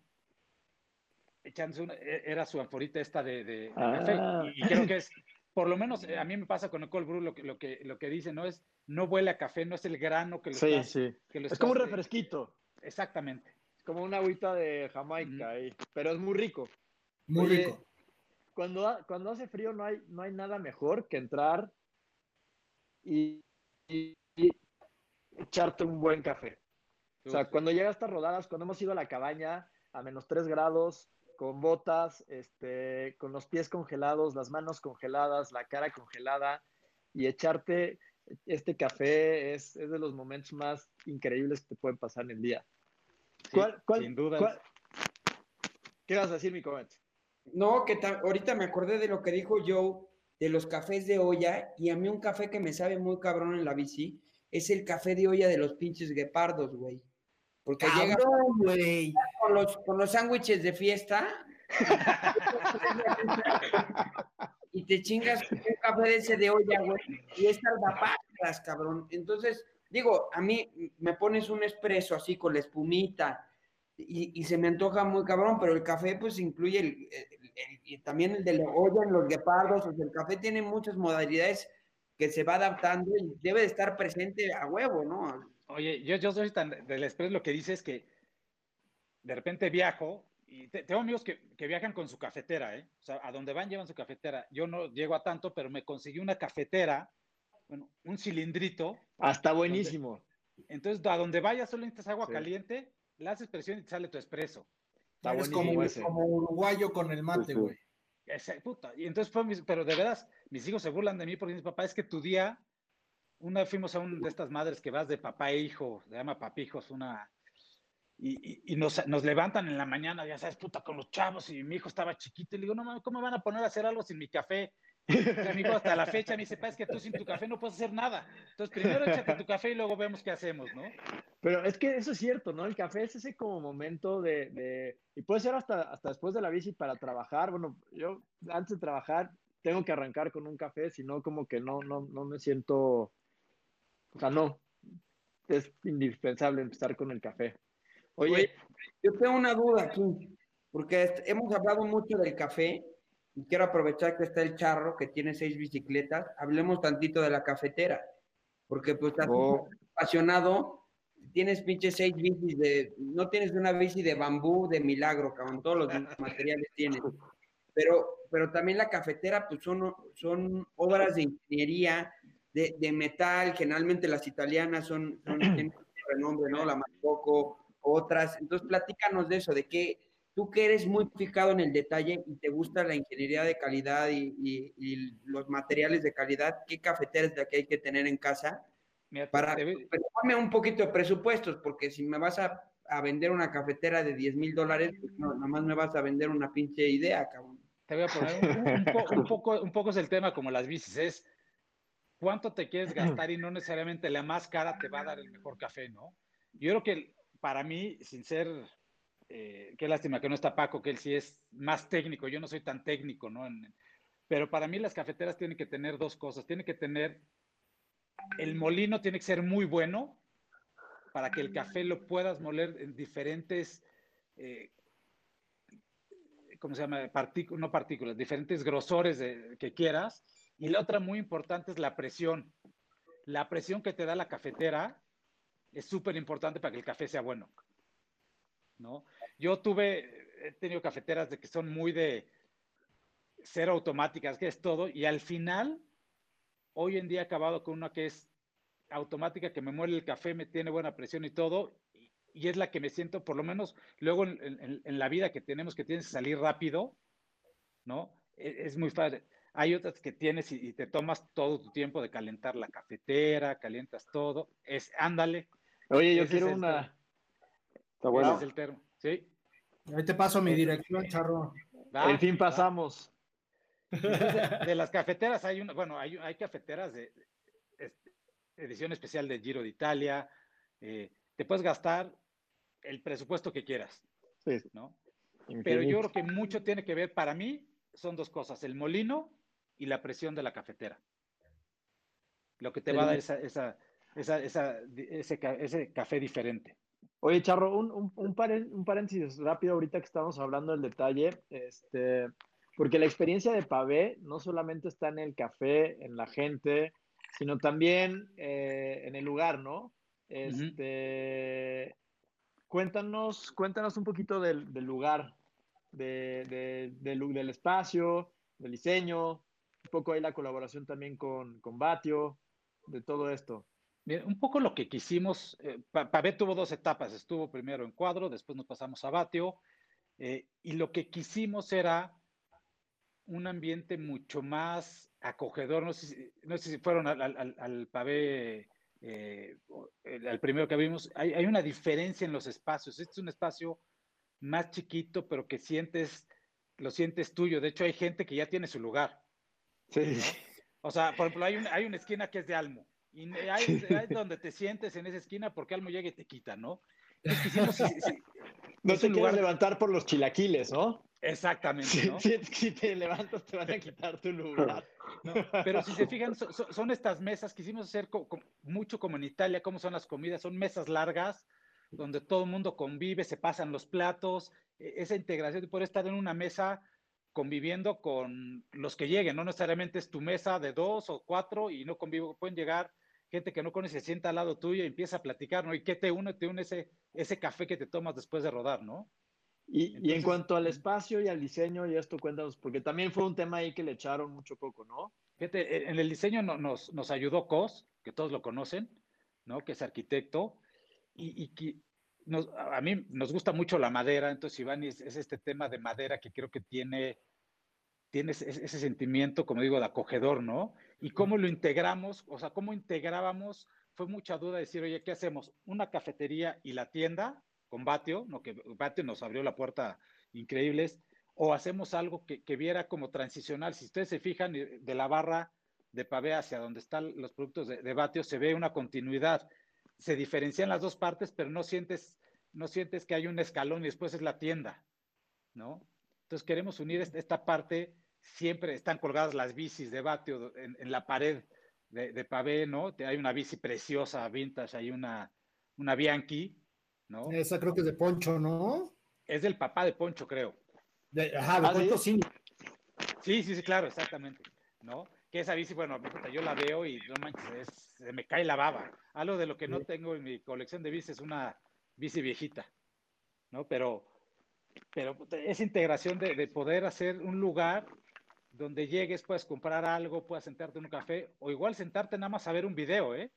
echándose una, e- era su anforita esta de, de- de café, Ah. y, y creo que es, por lo menos eh, a mí me pasa con el cold brew, lo que, lo que, lo que dice, no es, no huele a café, no es el grano que lo Sí, estás- sí. que lo Es como un eh, refresquito. Exactamente. Es como una agüita de Jamaica ahí. Pero es muy rico. Muy Oye, rico. Cuando, cuando hace frío no hay, no hay nada mejor que entrar y, y- y echarte un buen café. O sea, cuando llega a estas rodadas, cuando hemos ido a la cabaña a menos 3 grados, con botas, este, con los pies congelados, las manos congeladas, la cara congelada, y echarte este café es, es de los momentos más increíbles que te pueden pasar en el día. sí, ¿Cuál- cuál- sin duda. cuál- ¿Qué vas a decir, mi comment? No, que ta- ahorita me acordé de lo que dijo Joe de los cafés de olla y a mí un café que me sabe muy cabrón en la bici es el café de olla de los pinches guepardos, güey. Porque llega con los, con los sándwiches de fiesta y te chingas un café de ese de olla, güey, y es salvapatras, cabrón. Entonces, digo, a mí me pones un espresso así con la espumita y, y se me antoja muy cabrón, pero el café pues incluye el, el- el- y también el de la olla en los guepardos, o sea, el café tiene muchas modalidades que se va adaptando y debe de estar presente a huevo, ¿no? Oye, yo, yo soy tan del express, lo que dice es que de repente viajo y te- tengo amigos que, que viajan con su cafetera, ¿eh? O sea, a donde van llevan su cafetera. Yo no llego a tanto, pero me conseguí una cafetera, bueno, un cilindrito. Hasta buenísimo. Entonces, a donde vayas solo necesitas agua Sí. caliente, le haces presión y te sale tu espresso. Está Eres como, ese. como uruguayo con el mate, Sí, sí. güey. Ese, puta. Y entonces fue mis- pero de veras, mis hijos se burlan de mí porque dicen, papá, es que tu día, una fuimos a una de estas madres que vas de papá e hijo, se llama papijos, una, y, y- nos, nos levantan en la mañana, ya sabes, puta, con los chavos, y mi hijo estaba chiquito, y le digo, no mames, ¿cómo me van a poner a hacer algo sin mi café? Y mi hijo hasta la fecha me dice, pa, es que tú sin tu café no puedes hacer nada. Entonces, primero échate tu café y luego vemos qué hacemos, ¿no? Pero es que eso es cierto, ¿no? El café es ese como momento de, de- y puede ser hasta, hasta después de la bici para trabajar. Bueno, yo antes de trabajar tengo que arrancar con un café, si no, como que no, no, no me siento, o sea, no, es indispensable empezar con el café. Oye, Oye, Yo tengo una duda aquí, porque hemos hablado mucho del café y quiero aprovechar que está el charro que tiene seis bicicletas. Hablemos tantito de la cafetera, porque pues estás Oh. apasionado, tienes pinches seis bicis de, no tienes una bici de bambú de milagro, cabrón, todos los materiales tienes. Pero, pero también la cafetera, pues son, son obras de ingeniería, de, de metal, generalmente las italianas son, son tienen renombre, ¿no? La Marcoco, otras. Entonces, platícanos de eso, de que tú que eres muy fijado en el detalle y te gusta la ingeniería de calidad y, y- y los materiales de calidad, ¿qué cafetera es la que hay que tener en casa? Mira, Para, pero ponme un poquito de presupuestos, porque si me vas a, a vender una cafetera de 10 mil dólares, pues no, nomás me vas a vender una pinche idea, cabrón. Te voy a poner un, un po- un poco, un poco es el tema como las bicis, es cuánto te quieres gastar y no necesariamente la más cara te va a dar el mejor café, ¿no? Yo creo que para mí, sin ser, eh, qué lástima que no está Paco, que él sí es más técnico, yo no soy tan técnico, ¿no? En- pero para mí las cafeteras tienen que tener dos cosas, tienen que tener, el molino tiene que ser muy bueno para que el café lo puedas moler en diferentes... eh, ¿cómo se llama? Partícu- no partículas, diferentes grosores de- que quieras. Y la otra muy importante es la presión. La presión que te da la cafetera es súper importante para que el café sea bueno. ¿No? Yo tuve, he tenido cafeteras de que son muy de ser automáticas, que es todo, y al final, hoy en día he acabado con una que es automática que me muele el café, me tiene buena presión y todo, y, es la que me siento, por lo menos luego en, la vida que tenemos que tienes que salir rápido, ¿no? E, es, muy fácil. Hay otras que tienes y, te tomas todo tu tiempo de calentar la cafetera, calientas todo. Es, ándale. Oye, yo quiero una. Está bueno. es el termo. Sí. Ahí te paso mi dirección, Charro. en fin, pasamos. De, las cafeteras hay una, bueno, hay, hay cafeteras de, edición especial de Giro de Italia. Eh, te puedes gastar el presupuesto que quieras. Sí. ¿no? Pero yo creo que mucho tiene que ver, para mí, son dos cosas, el molino y la presión de la cafetera. Lo que te va a dar esa, esa, esa, ese, ese, café diferente. Oye, Charro, un, un, un, paréntesis rápido ahorita que estamos hablando del detalle, este, porque la experiencia de Pavé no solamente está en el café, en la gente, sino también eh, en el lugar, ¿no? Este, cuéntanos, cuéntanos un poquito del, del lugar, de, del espacio, del diseño, un poco ahí la colaboración también con, con Batio, de todo esto. un poco lo que quisimos, eh, Pavé tuvo dos etapas, estuvo primero en cuadro, después nos pasamos a Batio, eh, y lo que quisimos era un ambiente mucho más acogedor, no sé si, no sé si fueron al, al, al Pavé, eh, primero que vimos, hay, hay una diferencia en los espacios, este es un espacio más chiquito, pero que sientes, lo sientes tuyo. De hecho, hay gente que ya tiene su lugar. Sí. O sea, por ejemplo, hay, hay una esquina que es de Almo. Y hay, donde te sientes en esa esquina porque Almo llega y te quita, ¿no? no te lugar... levantar por los chilaquiles, ¿no? Exactamente. ¿no? Si, te levantas, te van a quitar tu lugar. Pero si se fijan, son estas mesas, quisimos hacer mucho como en Italia, como son las comidas, son mesas largas, donde todo el mundo convive, se pasan los platos, e, esa integración de poder estar en una mesa conviviendo con los que lleguen, no necesariamente es tu mesa de dos o cuatro y no convivo, pueden llegar gente que no conoce, se sienta al lado tuyo y empieza a platicar, ¿no? ¿Y qué te une? Te une ese, ese café que te tomas después de rodar, ¿no? Y, y, en cuanto al espacio y al diseño, y esto cuéntanos, porque también fue un tema ahí que le echaron mucho poco, ¿no? Fíjate, e, en el diseño nos, nos ayudó Cos, que todos lo conocen, ¿no? Que es arquitecto, y, y nos, a mí nos gusta mucho la madera, entonces Iván es, este tema de madera que creo que tiene, tiene ese, ese, sentimiento, como digo, de acogedor, ¿no? Y cómo lo integramos, o sea, cómo integrábamos, fue mucha duda decir, oye, ¿qué hacemos? ¿Una cafetería y la tienda con Batio, no que Batio nos abrió la puerta increíbles, o hacemos algo que, que viera como transicional? Si ustedes se fijan de la barra de pavé hacia donde están los productos de, de Batio, se ve una continuidad se diferencian las dos partes, pero no sientes, no sientes que hay un escalón y después es la tienda, ¿no? Entonces queremos unir esta parte, siempre están colgadas las bicis de Batio en, la pared de, de, pavé, ¿no? Hay una bici preciosa, vintage, hay una, una Bianchi, ¿no? Esa creo que es de Poncho, ¿no? Es del papá de Poncho, creo. ajá, de ah, Poncho sí. Sí, sí, sí, claro, exactamente, ¿no? Que esa bici, bueno, yo la veo y no manches, se me cae la baba. Algo de lo que no tengo en mi colección de bicis es una bici viejita, ¿no? Pero, pero esa integración de, poder hacer un lugar donde llegues, puedes comprar algo, puedas sentarte en un café, o igual sentarte nada más a ver un video, ¿eh?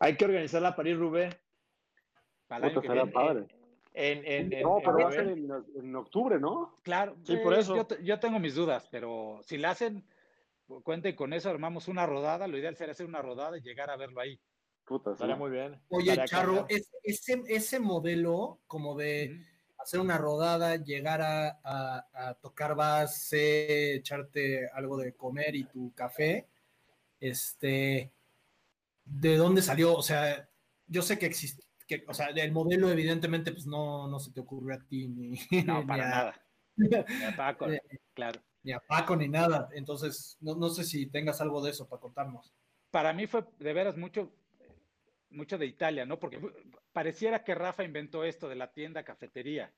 Hay que organizar la París Rubé. Para el año padre. En, en, no, pero va a ser en, octubre, ¿no? Claro, sí, por eso. Yo, yo, tengo mis dudas, pero si la hacen, cuenten con eso, armamos una rodada, lo ideal sería hacer una rodada y llegar a verlo ahí. Puta, muy bien. Oye, Charro, ese, ese modelo como de hacer una rodada, llegar a, tocar base, echarte algo de comer y tu café, este, ¿de dónde salió? O sea, yo sé que existe, que, o sea, el modelo evidentemente pues no, no se te ocurrió a ti ni, no, para nada. Eh, claro ni a Paco ni nada. Entonces, no, sé si tengas algo de eso para contarnos. Para mí fue de veras mucho, mucho de Italia, ¿no? Porque pareciera que Rafa inventó esto de la tienda cafetería,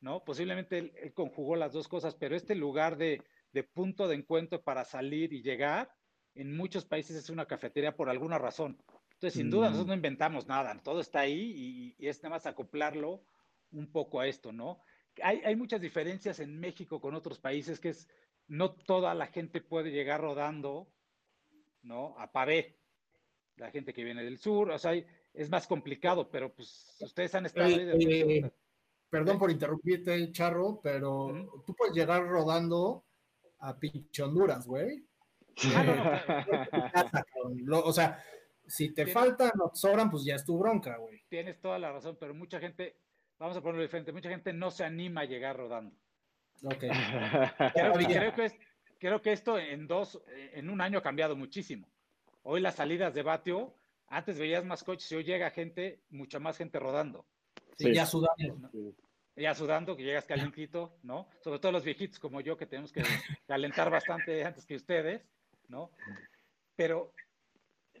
¿no? Posiblemente él, conjugó las dos cosas, pero este lugar de, punto de encuentro para salir y llegar, en muchos países es una cafetería por alguna razón. Entonces, sin duda, nosotros no inventamos nada, todo está ahí y, y es nada más acoplarlo un poco a esto, ¿no? Hay, hay, muchas diferencias en México con otros países, que es no toda la gente puede llegar rodando, ¿no? A pavé, la gente que viene del sur, o sea, es más complicado, pero pues ustedes han estado Eh, ahí. eh, de- perdón por interrumpirte, Charro, pero tú puedes llegar rodando a pinche Honduras, güey. Ah, o sea, si te faltan o sobran, pues ya es tu bronca, güey. Tienes toda la razón, pero mucha gente, vamos a ponerlo diferente, mucha gente no se anima a llegar rodando. Ok. Creo, que, es- creo que esto en dos, en un año ha cambiado muchísimo. Hoy las salidas de Batio, antes veías más coches y hoy llega gente, mucha más gente rodando. Sí, Sí. ya sudando. Ya sudando, que llegas calentito, ¿no? Sobre todo los viejitos como yo, que tenemos que calentar bastante antes que ustedes, ¿no? Pero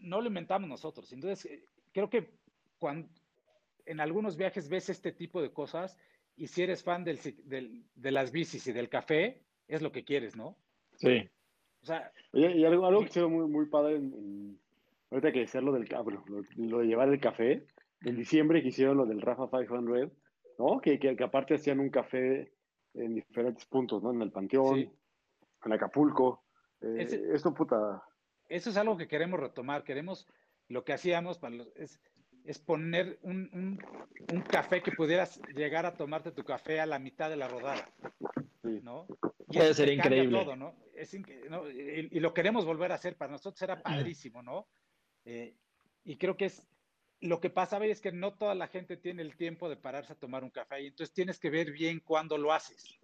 no lo inventamos nosotros. Entonces, creo que cuando en algunos viajes ves este tipo de cosas y si eres fan del, del- de las bicis y del café, es lo que quieres, ¿no? Sí. O sea, Oye, y algo, algo que hicieron muy, muy padre en, en- ahorita que decir lo del ca- bueno, lo, lo de llevar el café, en diciembre que hicieron lo del Rafa 500, ¿no? Que, que, que aparte hacían un café en diferentes puntos, ¿no? En el Panteón, Sí. en Acapulco. Eh, Ese- Esto, puta, eso es algo que queremos retomar. Queremos lo que hacíamos para los- es, es poner un, un- un café que pudieras llegar a tomarte tu café a la mitad de la rodada. ¿no? Puede eso ser increíble. todo, ¿no? Es inque- ¿no? Y, y lo queremos volver a hacer. Para nosotros era padrísimo, ¿no? Eh, y creo que es lo que pasa es que no toda la gente tiene el tiempo de pararse a tomar un café. Y entonces tienes que ver bien cuándo lo haces.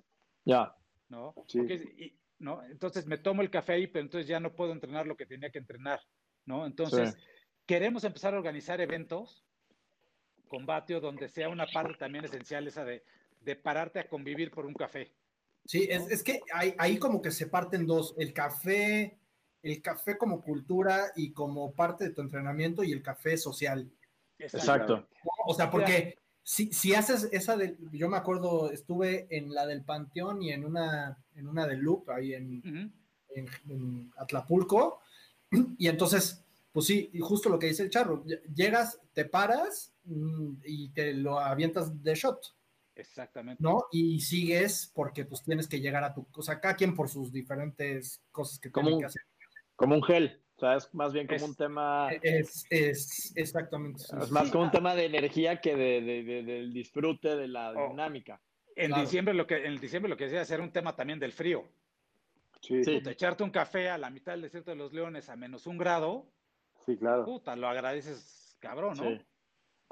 Ya. ¿no? Sí. Porque es- y- ¿no? Entonces me tomo el café ahí, pero entonces ya no puedo entrenar lo que tenía que entrenar, ¿no? Entonces, queremos empezar a organizar eventos con Batio donde sea una parte también esencial esa de, de pararte a convivir por un café. Sí, es, es que ahí, ahí como que se parten dos, el café, el café como cultura y como parte de tu entrenamiento y el café social. Exacto. O sea, porque si, si haces esa de, yo me acuerdo, estuve en la del Panteón y en una, en una del Loop, ahí en, Ujú. en, en Atlapulco, y entonces, pues sí, y justo lo que dice el charro, ll- llegas, te paras mm, y te lo avientas de shot. Exactamente. ¿no? Y sigues porque pues tienes que llegar a tu, o sea, cada quien por sus diferentes cosas que Como tienen un- que hacer. Como un gel. O sea, es más bien como Es- un tema. Es, es exactamente. Es más sí. como un tema de energía que de, de- de- del disfrute de la Oh. dinámica. En Claro. diciembre lo que en diciembre lo que decía era un tema también del frío. Sí, Sí. sí, Puta, echarte un café a la mitad del desierto de los Leones a menos un grado, claro. puta, lo agradeces, cabrón, ¿no? Sí.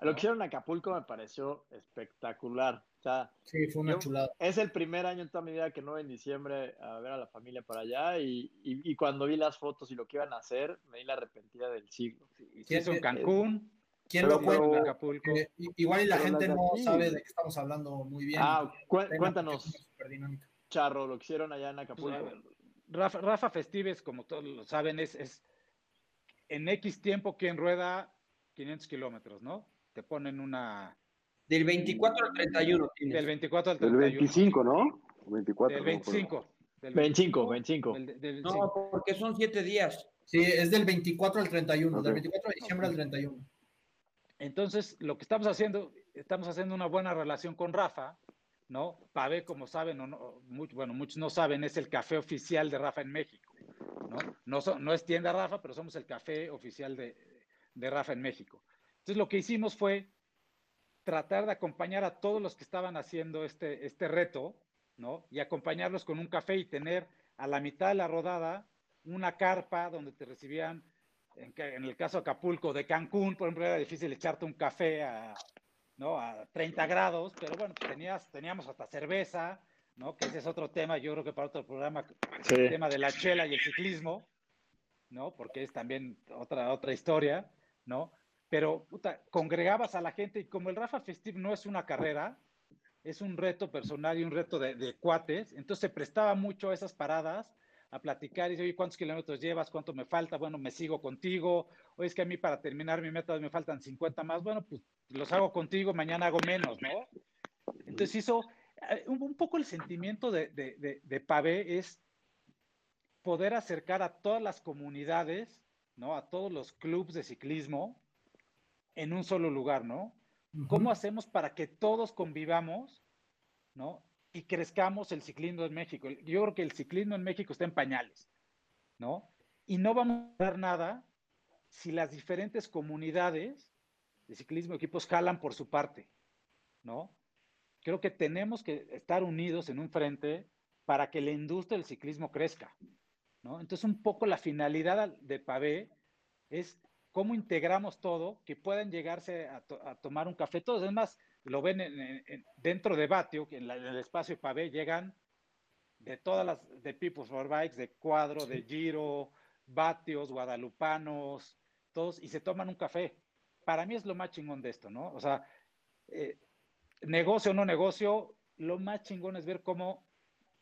Lo que hicieron en Acapulco me pareció espectacular. O sea, Sí, fue una Yo- chulada. es el primer año en toda mi vida que no voy en diciembre a ver a la familia para allá y, y- y cuando vi las fotos y lo que iban a hacer, me di la arrepentida del siglo. Se hizo en ¿Quién- Cancún, ¿Quién lo cuenta? en Acapulco. Eh, igual y la gente no sabe de qué estamos hablando muy bien. Ah, cu- cuéntanos. Charro, lo que hicieron allá en Pues, Acapulco. ver, Rafa, Rafa Festives, como todos lo saben, es, es en X tiempo quien rueda 500 kilómetros, ¿no? Te ponen una Del 24 al 31 tienes. del 24 al Del 31. 25, ¿no? 24. Del no me acuerdo. 25. Del 25, 25. del- del- No, porque son siete días. Sí, es del 24 al 31, Ok. del 24 de diciembre al 31. Entonces, lo que estamos haciendo, estamos haciendo una buena relación con Rafa, ¿no? Pavé, como saben, o no, bueno, muchos no saben, es el café oficial de Rafa en México, ¿no? No, so- no es tienda Rafa, pero somos el café oficial de, de Rafa en México. Entonces, lo que hicimos fue tratar de acompañar a todos los que estaban haciendo este, este reto, ¿no? Y acompañarlos con un café y tener a la mitad de la rodada una carpa donde te recibían en, en el caso de Acapulco, de Cancún, por ejemplo, era difícil echarte un café a, ¿no? a 30 grados, pero bueno, tenías, teníamos hasta cerveza, ¿no? que ese es otro tema, yo creo que para otro programa, Sí. el tema de la chela y el ciclismo, ¿no? porque es también otra, otra historia, ¿no? Pero, puta, congregabas a la gente y como el Rafa Festive no es una carrera, es un reto personal y un reto de, de cuates, entonces se prestaba mucho a esas paradas a platicar y dice, oye, ¿cuántos kilómetros llevas? ¿Cuánto me falta? Bueno, me sigo contigo. Oye, es que a mí para terminar mi meta me faltan 50 más. Bueno, pues los hago contigo, mañana hago menos, ¿no? Entonces hizo, un, un poco el sentimiento de, de, de, de Pavé es poder acercar a todas las comunidades, ¿no? A todos los clubes de ciclismo en un solo lugar, ¿no? ¿Cómo hacemos para que todos convivamos, ¿no? Y crezcamos el ciclismo en México. Yo creo que el ciclismo en México está en pañales, ¿no? Y no vamos a dar nada si las diferentes comunidades de ciclismo equipos jalan por su parte, ¿no? Creo que tenemos que estar unidos en un frente para que la industria del ciclismo crezca, ¿no? Entonces, un poco la finalidad de Pavé es cómo integramos todo, que puedan llegarse a, tomar un café. Todos, además, lo ven dentro de Batio, que en, el espacio Pavé llegan de todas las, de People's for Bikes, de Cuadro, de Giro, Batios, Guadalupanos, todos, y se toman un café. Para mí es lo más chingón de esto, ¿no? O sea, eh, negocio o no negocio, lo más chingón es ver cómo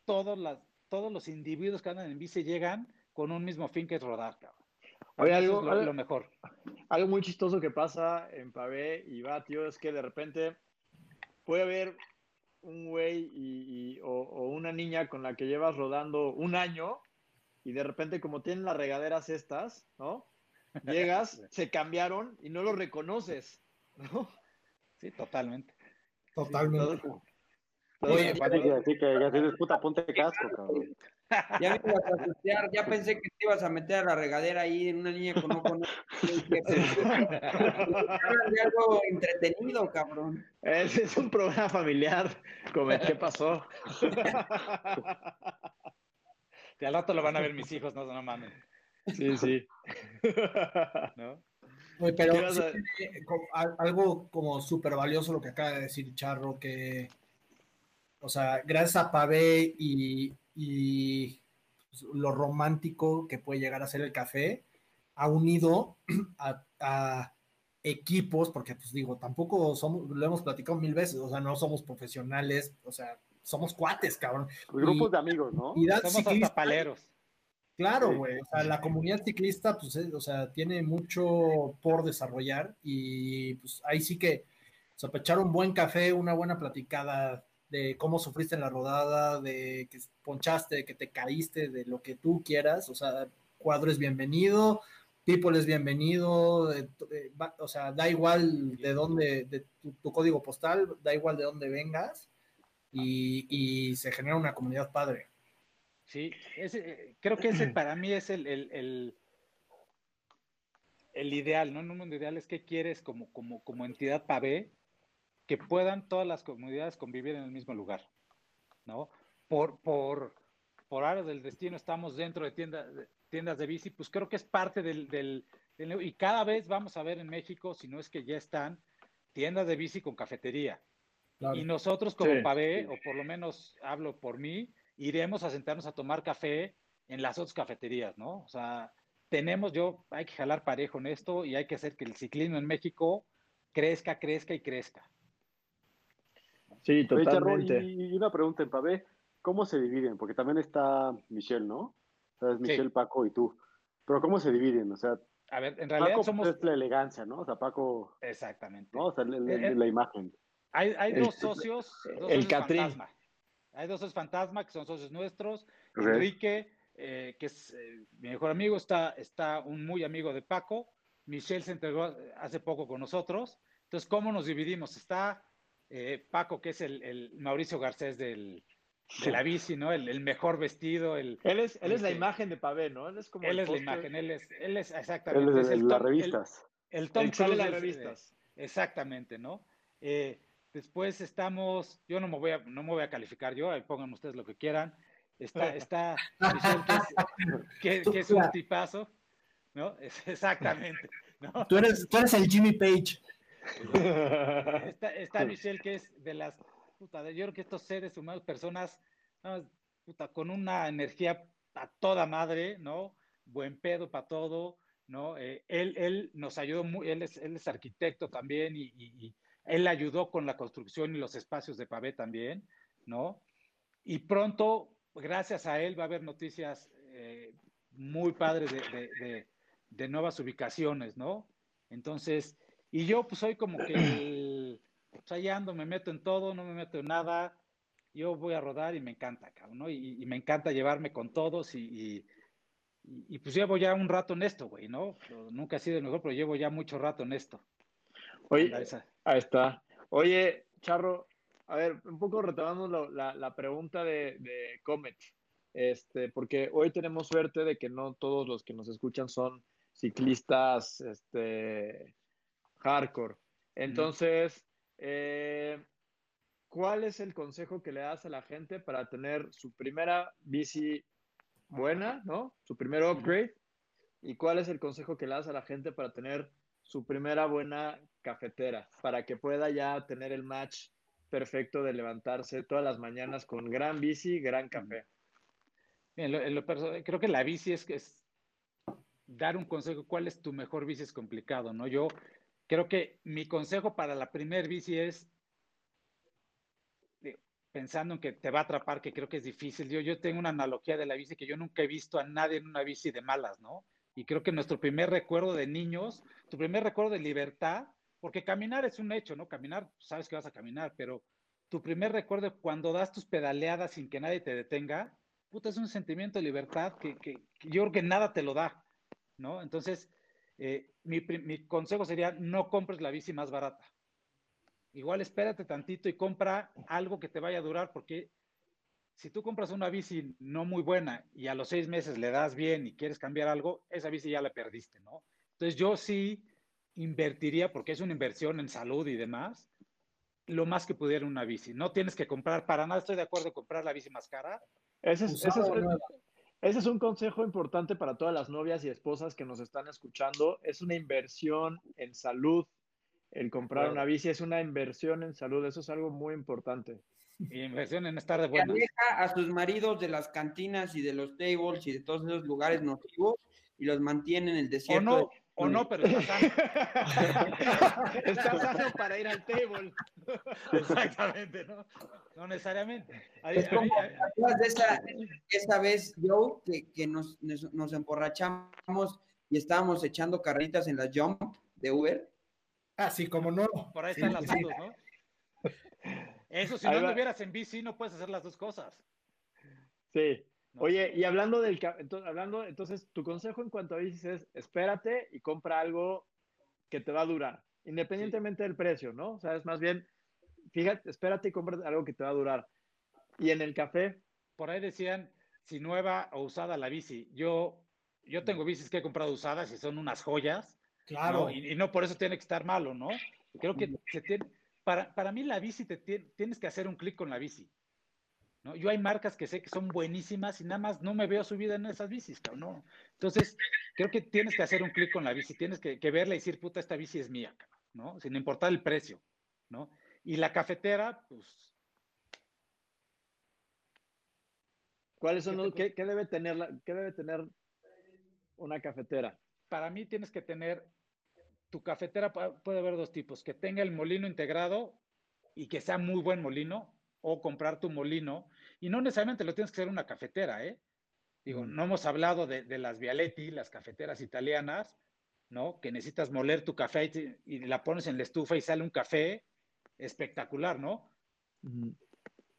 todos, las, todos los individuos que andan en bici llegan con un mismo fin que es rodar, cabrón. Oye, algo, lo, mejor. Algo muy chistoso que pasa en Pavé y Batio es que de repente puede haber un güey y, o, una niña con la que llevas rodando un año y de repente como tienen las regaderas estas, ¿no? Llegas, se cambiaron y no lo reconoces, ¿no? Sí, totalmente. Totalmente. Oye, que ya tienes puta, ponte casco, cabrón. Ya me ibas a asociar, ya pensé que te ibas a meter a la regadera ahí en una niña con no con algo entretenido, cabrón. Ese es un programa familiar. ¿Qué pasó? Y al rato lo van a ver mis hijos, no, no mames. Sí, sí. ¿No? Pero algo como súper valioso lo que acaba de decir Charro, que, o sea, gracias a Pavé y, y pues, lo romántico que puede llegar a ser el café, ha unido a, equipos, porque pues digo, tampoco somos, lo hemos platicado mil veces, o sea, no somos profesionales, o sea, somos cuates, cabrón. Grupos de amigos, ¿no? Y somos paleros. Claro, güey. O sea, la comunidad ciclista, pues, o sea, tiene mucho por desarrollar y pues ahí sí que, o sea, echar un buen café, una buena platicada de cómo sufriste en la rodada, de que ponchaste, de que te caíste, de lo que tú quieras. O sea, cuadro es bienvenido, people es bienvenido, o sea, da igual de dónde, de tu, código postal, da igual de dónde vengas y, y se genera una comunidad padre. Sí, ese, creo que ese para mí es el, el, el, ideal, ¿no? En un mundo ideal es que quieres como, como, como entidad PAVE que puedan todas las comunidades convivir en el mismo lugar, ¿no? Por, por, por áreas del destino estamos dentro de tiendas, tiendas de bici, pues creo que es parte del, del, Y cada vez vamos a ver en México, si no es que ya están, tiendas de bici con cafetería. Y nosotros como sí, o por lo menos hablo por mí, iremos a sentarnos a tomar café en las otras cafeterías, ¿no? O sea, tenemos, yo, hay que jalar parejo en esto y hay que hacer que el ciclismo en México crezca, crezca y crezca. Sí, totalmente. y una pregunta en Pavé, ¿cómo se dividen? Porque también está Michelle, ¿no? O sea, es Michelle, Paco y tú. Pero ¿cómo se dividen? O sea, a ver, en realidad Paco somos... es la elegancia, ¿no? O sea, Paco... Exactamente. ¿no? O sea, la, eh, eh, imagen. Hay, hay dos socios, dos el socios fantasma. Hay dos socios fantasma que son socios nuestros. Enrique, eh, que es eh, mi mejor amigo, está, está un muy amigo de Paco. Michelle se entregó hace poco con nosotros. Entonces, ¿cómo nos dividimos? Está eh, Paco, que es el, Mauricio Garcés del, de la bici, ¿no? El, mejor vestido. El, él es, él es la imagen de Pavé, ¿no? Él es como. Él es la imagen, él es, él es exactamente. Él es, el, las revistas. El, Tom Cruise de las revistas. exactamente, ¿no? Eh, Después estamos, yo no me voy a, no me voy a calificar yo, ahí pongan ustedes lo que quieran. Está, está que es, un tipazo, ¿no? exactamente. ¿no? Tú, eres, tú eres el Jimmy Page. Está, está Michelle, que es de las, puta, yo creo que estos seres humanos, personas, puta, con una energía a toda madre, ¿no? Buen pedo para todo, ¿no? Eh, él, él nos ayudó muy, él es, él es arquitecto también y, y él ayudó con la construcción y los espacios de Pavé también, ¿no? Y pronto, gracias a él, va a haber noticias eh, muy padres de, nuevas ubicaciones, ¿no? Entonces, y yo pues soy como que, pues ahí ando, me meto en todo, no me meto en nada, yo voy a rodar y me encanta, cabrón, ¿no? Y, me encanta llevarme con todos y, y, pues llevo ya un rato en esto, güey, ¿no? Nunca he sido el mejor, pero llevo ya mucho rato en esto. Oye, ahí está. Oye, Charro, a ver, un poco retomando la, pregunta de, Comet, este, porque hoy tenemos suerte de que no todos los que nos escuchan son ciclistas este, hardcore. Entonces, eh, ¿cuál es el consejo que le das a la gente para tener su primera bici buena, ¿no? Su primer upgrade. ¿Y cuál es el consejo que le das a la gente para tener su primera buena cafetera? Para que pueda ya tener el match perfecto de levantarse todas las mañanas con gran bici, gran café. creo que la bici es, es dar un consejo. ¿Cuál es tu mejor bici? Es complicado, ¿no? Yo creo que mi consejo para la primer bici es pensando en que te va a atrapar, que creo que es difícil. Yo, yo tengo una analogía de la bici que yo nunca he visto a nadie en una bici de malas, ¿no? Y creo que nuestro primer recuerdo de niños, tu primer recuerdo de libertad, porque caminar es un hecho, ¿no? Caminar, sabes que vas a caminar, pero tu primer recuerdo cuando das tus pedaleadas sin que nadie te detenga, puta, es un sentimiento de libertad que, que, yo creo que nada te lo da, ¿no? Entonces, eh, mi, mi consejo sería, no compres la bici más barata igual espérate tantito y compra algo que te vaya a durar, porque si tú compras una bici no muy buena y a los seis meses le das bien y quieres cambiar algo, esa bici ya la perdiste, ¿no? Entonces yo sí invertiría, porque es una inversión en salud y demás, lo más que pudiera una bici. No tienes que comprar, para nada estoy de acuerdo en comprar la bici más cara. Ese es, ese, ese es un consejo importante para todas las novias y esposas que nos están escuchando. Es una inversión en salud, el comprar una bici es una inversión en salud, eso es algo muy importante. Inversión en estar de buenas. Aleja a sus maridos de las cantinas y de los tables y de todos esos lugares nocivos y los mantiene en el desierto. O no, o no pero está sano. está sano para ir al table. Exactamente, ¿no? No necesariamente. Es como, de esa, esa vez, Joe, que, que nos, nos emborrachamos y estábamos echando carritas en la jump de Uber? Ah, sí, como no. Por ahí están las dos, ¿no? Eso, si no estuvieras en bici, no puedes hacer las dos cosas. Sí. Oye, y hablando del entonces, hablando, entonces, tu consejo en cuanto a bicis es espérate y compra algo que te va a durar, independientemente del precio, ¿no? O sea, es más bien, fíjate, espérate y compra algo que te va a durar. Y en el café. Por ahí decían, si nueva o usada la bici. Yo, yo tengo bicis que he comprado usadas y son unas joyas Claro. Y, no por eso tiene que estar malo, ¿no? Creo que se tiene, para, para mí la bici te tienes que hacer un clic con la bici. ¿no? Yo hay marcas que sé que son buenísimas y nada más no me veo subida en esas bicis, ¿no? Entonces, creo que tienes que hacer un clic con la bici, tienes que, verla y decir, puta, esta bici es mía, ¿no? Sin importar el precio, ¿no? Y la cafetera, pues... ¿Cuáles son los, qué, qué debe tener la, qué debe tener una cafetera? Para mí tienes que tener tu cafetera puede haber dos tipos, que tenga el molino integrado y que sea muy buen molino, o comprar tu molino, y no necesariamente lo tienes que hacer una cafetera, ¿eh? Digo, no hemos hablado de, las Vialetti, las cafeteras italianas, ¿no? Que necesitas moler tu café y, la pones en la estufa y sale un café espectacular, ¿no?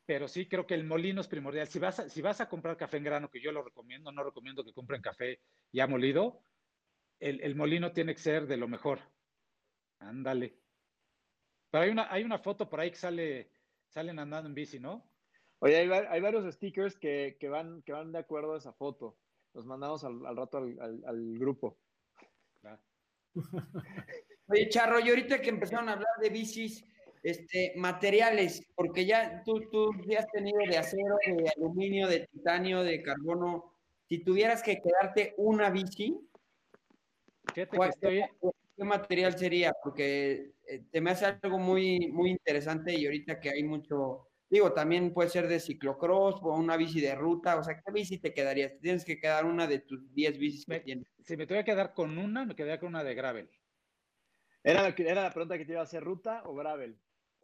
Pero sí creo que el molino es primordial. Si vas, a, si vas a comprar café en grano, que yo lo recomiendo, no recomiendo que compren café ya molido, el, molino tiene que ser de lo mejor. Ándale. Pero hay una, hay una foto por ahí que sale, salen andando en bici, ¿no? Oye, hay, varios stickers que, van, que van de acuerdo a esa foto. Los mandamos al, rato al, grupo. Oye, Charro, y ahorita que empezaron a hablar de bicis, este, materiales, porque ya tú, tú ya has tenido de acero, de aluminio, de titanio, de carbono. Si tuvieras que quedarte una bici, ¿Qué material sería? Porque eh, te me hace algo muy, muy interesante y ahorita que hay mucho, digo, también puede ser de ciclocross o una bici de ruta, o sea, ¿qué bici te quedarías? Tienes que quedar una de tus 10 bicis que tienes. Si me tuviera que quedar con una, me quedaría con una de gravel. Era, era la pregunta que te iba a hacer, ¿ruta o gravel?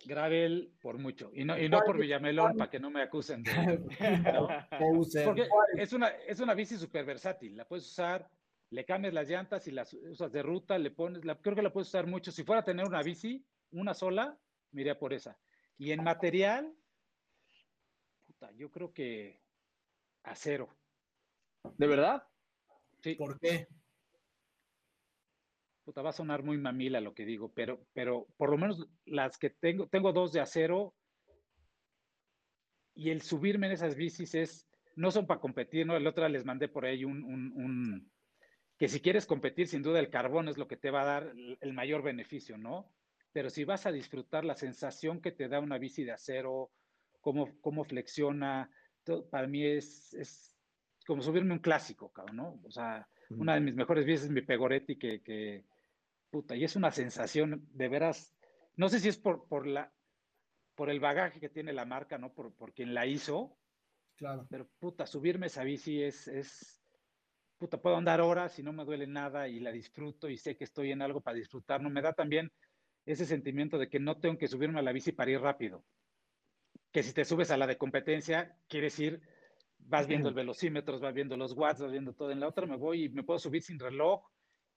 Gravel por mucho. Y no, y no por Villamelón para que no me acusen de. Porque es una, es una bici súper versátil. La puedes usar le cambias las llantas y las usas de ruta, le pones, la, creo que la puedes usar mucho. Si fuera a tener una bici, una sola, me iría por esa. Y en material, puta, yo creo que acero. ¿De verdad? Sí. ¿Por qué? Puta, va a sonar muy mamila lo que digo, pero, pero por lo menos las que tengo, tengo dos de acero y el subirme en esas bicis es, no son para competir, ¿no? El otro les mandé por ahí un, que si quieres competir, sin duda el carbón es lo que te va a dar el mayor beneficio, ¿no? Pero si vas a disfrutar la sensación que te da una bici de acero, cómo, cómo flexiona, para mí es, es como subirme un clásico, cabrón, ¿no? O sea, una de mis mejores bicis es mi Pegoretti, que, que, puta, y es una sensación de veras, no sé si es por, por, la, por el bagaje que tiene la marca, ¿no? Por, por quien la hizo. Claro. Pero, puta, subirme esa bici es, es, puta, puedo andar horas y no me duele nada y la disfruto y sé que estoy en algo para disfrutar, ¿no? Me da también ese sentimiento de que no tengo que subirme a la bici para ir rápido. Que si te subes a la de competencia, quieres ir vas viendo el velocímetro, vas viendo los watts, vas viendo todo. En la otra me voy y me puedo subir sin reloj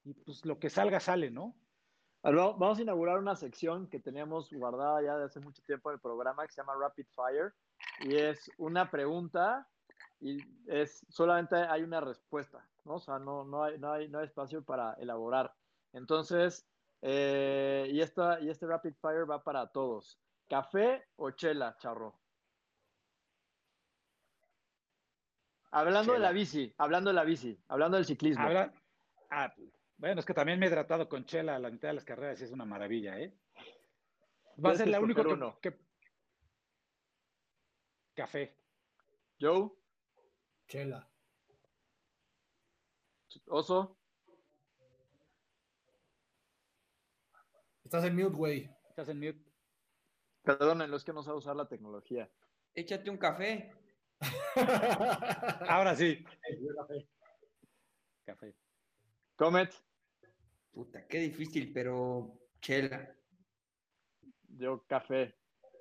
y pues lo que salga sale, ¿no? Vamos a inaugurar una sección que teníamos guardada ya de hace mucho tiempo en el programa que se llama Rapid Fire y es una pregunta y es solamente hay una respuesta, ¿no? O sea, no, no, hay, no, hay, no hay espacio para elaborar. Entonces, eh, y, esta, y este Rapid Fire va para todos. ¿Café o chela, charro? Hablando de la bici, hablando de la bici, hablando del ciclismo. Ah, bueno, es que también me he tratado con Chela a la mitad de las carreras y es una maravilla, ¿eh? Va a ser la única que, que, Café. Joe. Chela. Oso. Estás en mute, güey. Estás en mute. Perdónenlo, es que no sé usar la tecnología. Échate un café. Ahora sí. Café. Comet. Puta, qué difícil, pero chela. Yo café.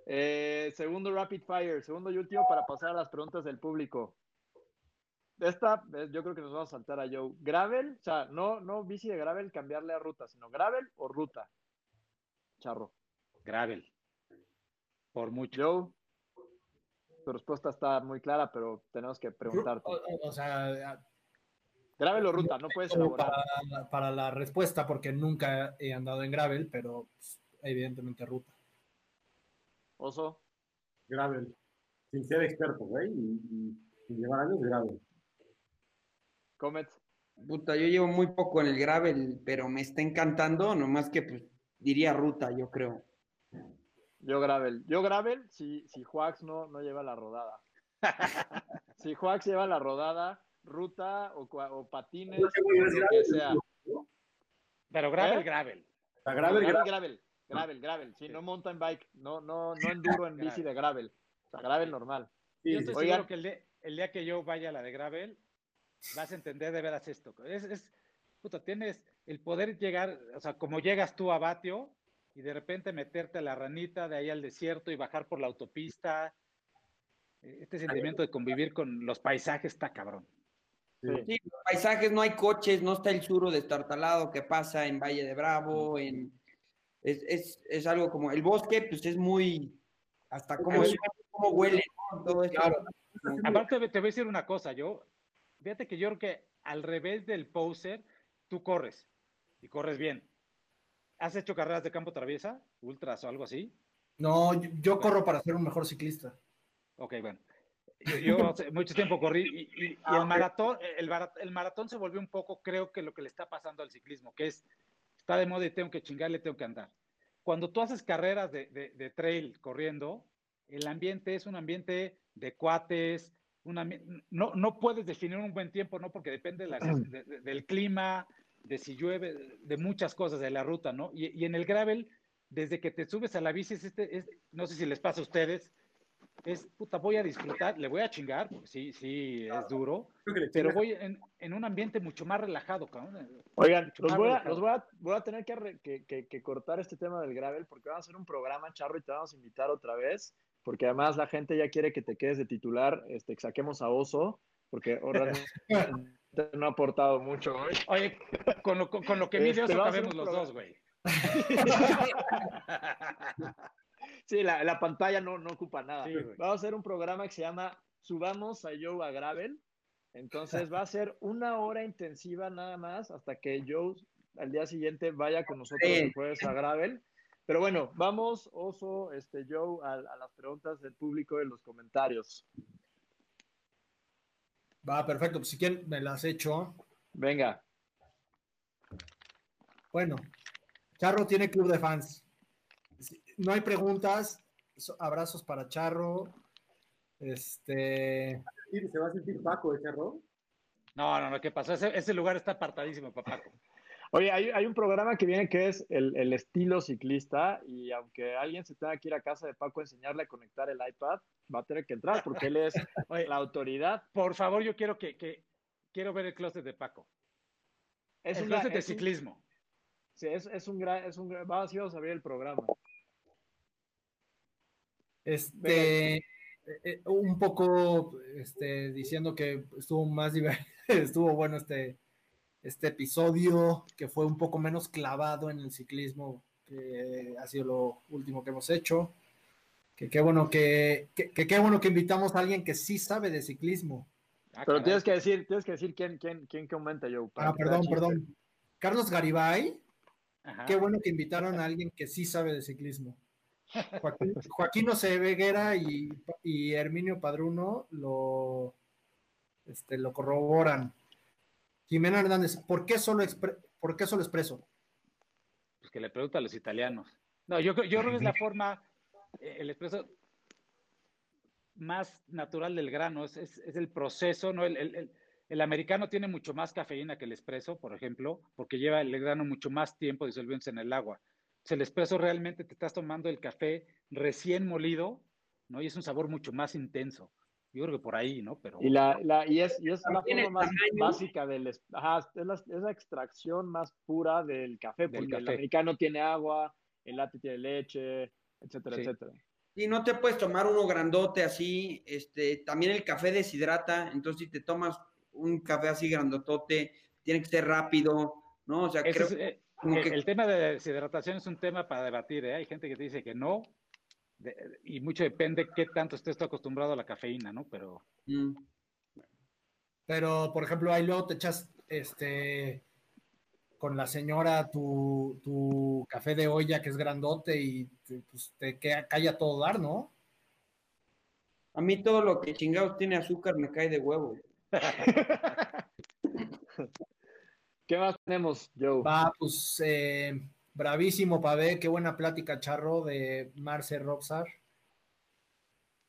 Eh, segundo rapid fire, segundo y último para pasar a las preguntas del público. Esta, yo creo que nos vamos a saltar a Joe. Gravel, o sea, no, no bici de gravel, cambiarle a ruta, sino gravel o ruta. Charro. Gravel. Por mucho. Joe tu respuesta está muy clara, pero tenemos que preguntarte. O, sea, gravel o ruta, no puedes elaborar. Para, la respuesta, porque nunca he andado en gravel, pero pues, evidentemente ruta. Oso. Gravel. Sin ser experto, ¿eh? Y, sin llevar años, gravel. Comet. Puta, yo llevo muy poco en el gravel, pero me está encantando, nomás que pues diría ruta, yo creo. Yo Gravel. Yo Gravel si, si Juax no, no lleva la rodada. si Juax lleva la rodada, ruta o, o patines, lo que sea. Pero Gravel, ¿Eh? Gravel. gravel, gravel, gravel, gravel, gravel. Sí, no mountain bike, no, no, no enduro en bici de Gravel. O sea, Gravel normal. yo estoy seguro que el, el, día que yo vaya a la de Gravel, vas a entender de veras esto. Es, es, puta, tienes el poder llegar, o sea, como llegas tú a Batio, y de repente meterte a la ranita de ahí al desierto y bajar por la autopista. Eh, este sentimiento de convivir con los paisajes está cabrón. Sí, los paisajes, no hay coches, no está el suro destartalado que pasa en Valle de Bravo, en, es, es, es algo como, el bosque pues es muy, hasta como, como huele, Todo eso. Aparte te voy a decir una cosa, yo, fíjate que yo creo que al revés del poser, tú corres y corres bien. ¿Has hecho carreras de campo traviesa, ultras o algo así? No, yo, corro para ser un mejor ciclista. Ok, bueno. Yo, mucho tiempo corrí y, ah, el, maratón, el, el, maratón se volvió un poco, creo que lo que le está pasando al ciclismo, que es, está de moda y tengo que chingarle, tengo que andar. Cuando tú haces carreras de, de, trail corriendo, el ambiente es un ambiente de cuates, una, no, no puedes definir un buen tiempo, ¿no? Porque depende del clima, de si llueve, de muchas cosas de la ruta, ¿no? Y, en el gravel, desde que te subes a la bici, es este, no sé si les pasa a ustedes, es, puta, voy a disfrutar, le voy a chingar, porque sí, sí, es duro, pero voy en, un ambiente mucho más relajado, cabrón. Oigan, los, voy a, los voy, a, voy a, tener que, que, que, cortar este tema del gravel, porque vamos a hacer un programa, Charro, y te vamos a invitar otra vez, porque además la gente ya quiere que te quedes de titular, este, que saquemos a Oso, porque no ha aportado mucho hoy. Oye, con lo, con lo que mide este, cabemos los dos, güey. sí, la, la, pantalla no, no ocupa nada. Vamos a hacer un programa que se llama Subamos a Joe a Gravel. Entonces va a ser una hora intensiva nada más hasta que Joe al día siguiente vaya con nosotros después a Gravel. Pero bueno, vamos, Oso, este, Joe, a, a las preguntas del público en los comentarios. Va, perfecto. Pues si quieren, me las hecho. Venga. Bueno, Charro tiene club de fans. No hay preguntas. Abrazos para Charro. Este. ¿Se va a sentir Paco de Charro? No, no, no, ¿qué pasó? Ese, ese lugar está apartadísimo, papaco. Oye, hay, hay un programa que viene que es el, el estilo ciclista y aunque alguien se tenga que ir a casa de Paco a enseñarle a conectar el iPad, va a tener que entrar porque él es Oye, la autoridad. por favor, yo quiero que, que- quiero ver el closet de Paco. Es el una- closet de un- ciclismo. sí, es, es un gran, es un gran, vamos a ver el programa. Este, eh, eh, un poco este, diciendo que estuvo más estuvo bueno este, este episodio, que fue un poco menos clavado en el ciclismo, que ha sido lo último que hemos hecho. Que qué bueno que, que, que qué bueno que invitamos a alguien que sí sabe de ciclismo. Ah, Pero caray. tienes que decir, tienes que decir quién, quién, quién comenta, para Ah, perdón, perdón. Carlos Garibay, Ajá. qué bueno que invitaron a alguien que sí sabe de ciclismo. Joaquín, Joaquín Oseveguera y, y Herminio Padruno lo, este, lo corroboran. Jimena Hernández, ¿por qué solo, ¿por qué solo expreso? Pues que le pregunta a los italianos. No, yo, creo- yo creo que es la forma, eh, el expreso más natural del grano, es, es- es el proceso, ¿no? El, el- el- el americano tiene mucho más cafeína que el espresso, por ejemplo, porque lleva el grano mucho más tiempo disolviéndose en el agua. Entonces, el espresso realmente te estás tomando el café recién molido, ¿no? Y es un sabor mucho más intenso. Yo creo que por ahí, ¿no? Pero Y, la, la, y, es, y es la forma el más tamaño. básica del... es- Ajá, es la, es la extracción más pura del café, Del porque el café. americano tiene agua, el latte tiene leche, etcétera, Sí. etcétera. Y no te puedes tomar uno grandote así, este, también el café deshidrata, entonces si te tomas un café así grandotote, tiene que ser rápido, ¿no? O sea, ese creo es, eh, como el, que- el tema de deshidratación es un tema para debatir, ¿eh? Hay gente que te dice que no, de- y mucho depende qué tanto estés tú acostumbrado a la cafeína, ¿no? Pero Mm. Pero, por ejemplo, ahí luego te echas este con la señora tu, tu café de olla que es grandote y te, pues, te queda, cae a todo dar, ¿no? A mí todo lo que chingados tiene azúcar me cae de huevo. ¿Qué más tenemos, Joe? Va, pues, eh, bravísimo, Pavé, qué buena plática, Charro, de Marce Robsar.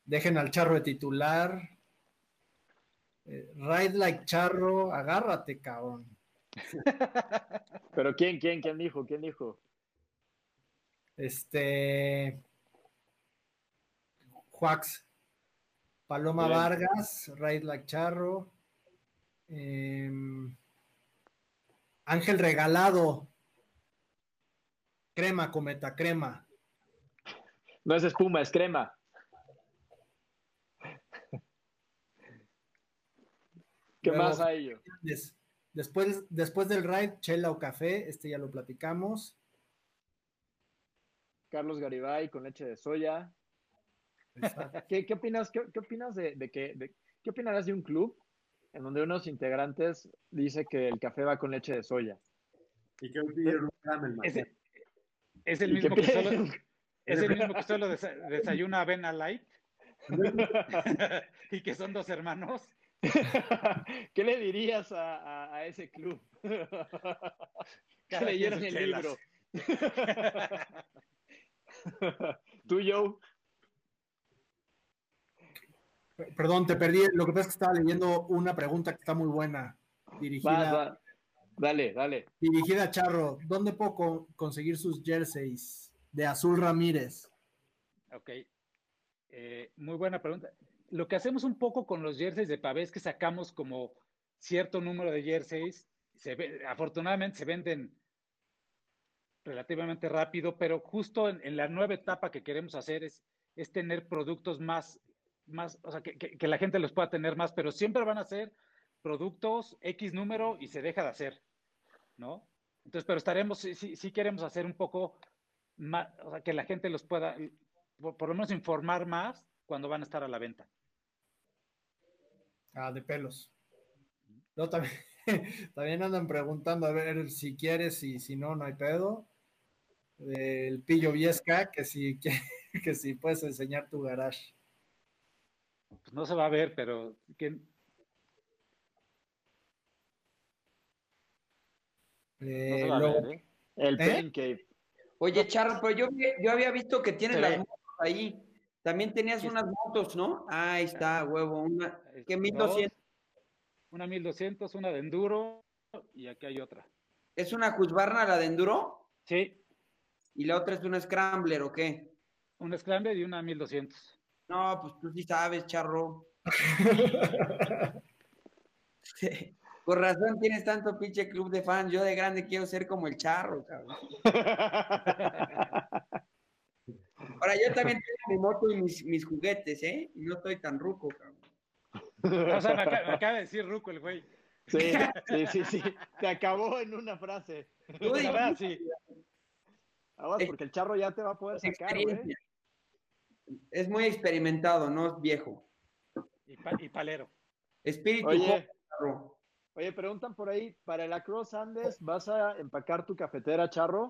Dejen al Charro de titular. Eh, ride like Charro, agárrate, cabrón. Pero ¿quién, quién, quién dijo? ¿Quién dijo? Este. Juax. Paloma Bien. Vargas, Ride like Charro. em, Ángel Regalado. Crema, cometa, crema. No es espuma, es crema. ¿Qué Luego, más hay? Des- después, después del ride, chela o café, este ya lo platicamos. Carlos Garibay con leche de soya. ¿Qué, qué opinas, qué, qué opinas de, de que, de- qué opinarás de un club en donde unos integrantes dice que el café va con leche de soya? Y que hoy pidieron un caramel. Es, el ¿Y qué mismo que solo, es el mismo que solo desa- desayuna avena light y que son dos hermanos. ¿Qué le dirías a, a- a ese club? que quien el libro. Tú, Joe. Perdón, te perdí. Lo que pasa es que estaba leyendo una pregunta que está muy buena. Dirigida, va. Dale, dale. dirigida a Charro. ¿Dónde puedo co- conseguir sus jerseys de Azul Ramírez? Ok. Eh, muy buena pregunta. Lo que hacemos un poco con los jerseys de Pavé es que sacamos como cierto número de jerseys. Se ve- afortunadamente se venden relativamente rápido, pero justo en, en la nueva etapa que queremos hacer es, es tener productos más, más o sea, que, que- que la gente los pueda tener más, pero siempre van a ser productos X número y se deja de hacer, ¿no? Entonces, pero estaremos, sí, sí queremos hacer un poco más, o sea, que la gente los pueda, por, por lo menos informar más cuando van a estar a la venta. Ah, de pelos. No, también, también andan preguntando a ver si quieres y si no, no hay pedo. El Pillo Viesca, que si, que, que si puedes enseñar tu garage. Pues no se va a ver, pero que, Eh, no se va a luego, ver, ¿eh? El ¿Eh? Pain Cave. Oye, Charro, pero yo, vi- yo había visto que tienes las motos ahí. También tenías unas motos, ¿no? Ah, ahí está, huevo. Una, ¿Qué Dos, 1200? Una 1200, una de enduro y aquí hay otra. ¿Es una Husqvarna la de Enduro? Sí, ¿Y la otra es una Scrambler o qué? una Scrambler y una 1200. No, pues tú sí sabes, Charro. Por razón tienes tanto pinche club de fans. Yo de grande quiero ser como el Charro, cabrón. Ahora, yo también tengo mi moto y mis, mis juguetes, ¿eh? Y no estoy tan ruco, cabrón. O sea, me acaba, me acaba de decir Ruco el güey. Sí, sí, sí, sí. Te acabó en una frase. Verdad, dijiste, sí. Aguas, porque el charro ya te va a poder sacar, güey. Es muy experimentado, no es viejo. Y, pa- y palero. Espíritu Oye. joven, Charro. Oye, preguntan por ahí, para el Across Andes, ¿vas a empacar tu cafetera, charro?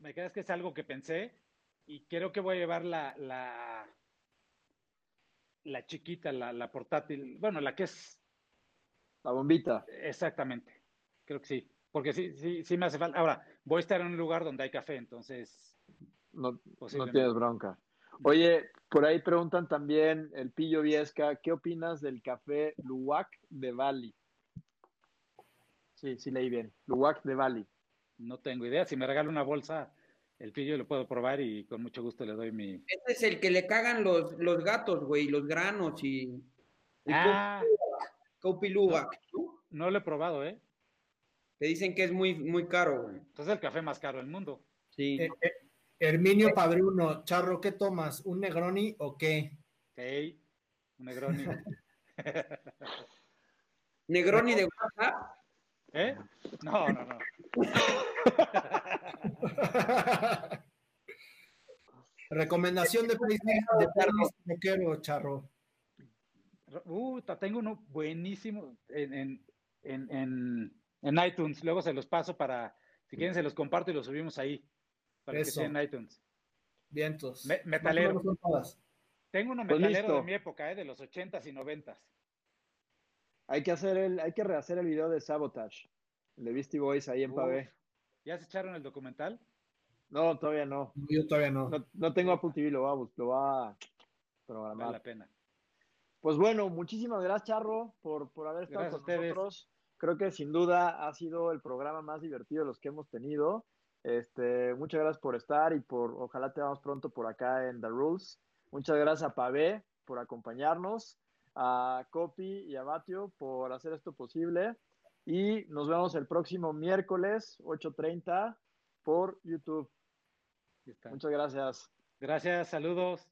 Me queda que es algo que pensé y creo que voy a llevar la, la, la chiquita, la, la portátil, bueno, la que es La bombita. exactamente. Creo que sí, porque sí, sí, sí me hace falta. Ahora, voy a estar en un lugar donde hay café, entonces No, tienes bronca. Oye, por ahí preguntan también el Pillo Viesca, ¿qué opinas del café Luwak de Bali? Sí, sí leí bien. Luwak de Bali. No tengo idea. Si me regala una bolsa, el pillo lo puedo probar y con mucho gusto le doy mi. Este es el que le cagan los, los gatos, güey, los granos y. Ah, Kopi Luwak, ¿no? no lo he probado, ¿eh? Te dicen que es muy, muy caro, güey. Entonces es el café más caro del mundo. Sí. Eh, eh, Herminio Padruno, Charro, ¿qué tomas? ¿Un Negroni o qué? Sí, un Negroni. Negroni de WhatsApp. ¿Eh? No, no, no. Recomendación de playlist de playlist rockero, Charro. Uh, tengo uno buenísimo en, en, en, en, en iTunes. Luego se los paso para, si quieren, se los comparto y los subimos ahí. Para que Eso. sea en iTunes. Vientos. Me- metalero. Tengo uno Pues metalero de mi época, ¿eh? de los 80s y 90s. Hay que hacer el, hay que rehacer el video de Sabotage, el de Beastie Boys ahí en Uf. Pavé. ¿Ya se echaron el documental? No, todavía no. Yo todavía no. No, no tengo Apple TV, lo va, lo va a Vale programar. la pena. Pues bueno, muchísimas gracias, Charro, por, por haber estado Gracias con nosotros. Creo que sin duda ha sido el programa más divertido de los que hemos tenido. Este, muchas gracias por estar y por ojalá te veamos pronto por acá en The Rules. Muchas gracias a Pavé por acompañarnos, a Copi y a Batio por hacer esto posible. Y nos vemos el próximo miércoles, 8.30, por YouTube. Muchas gracias. Gracias, saludos.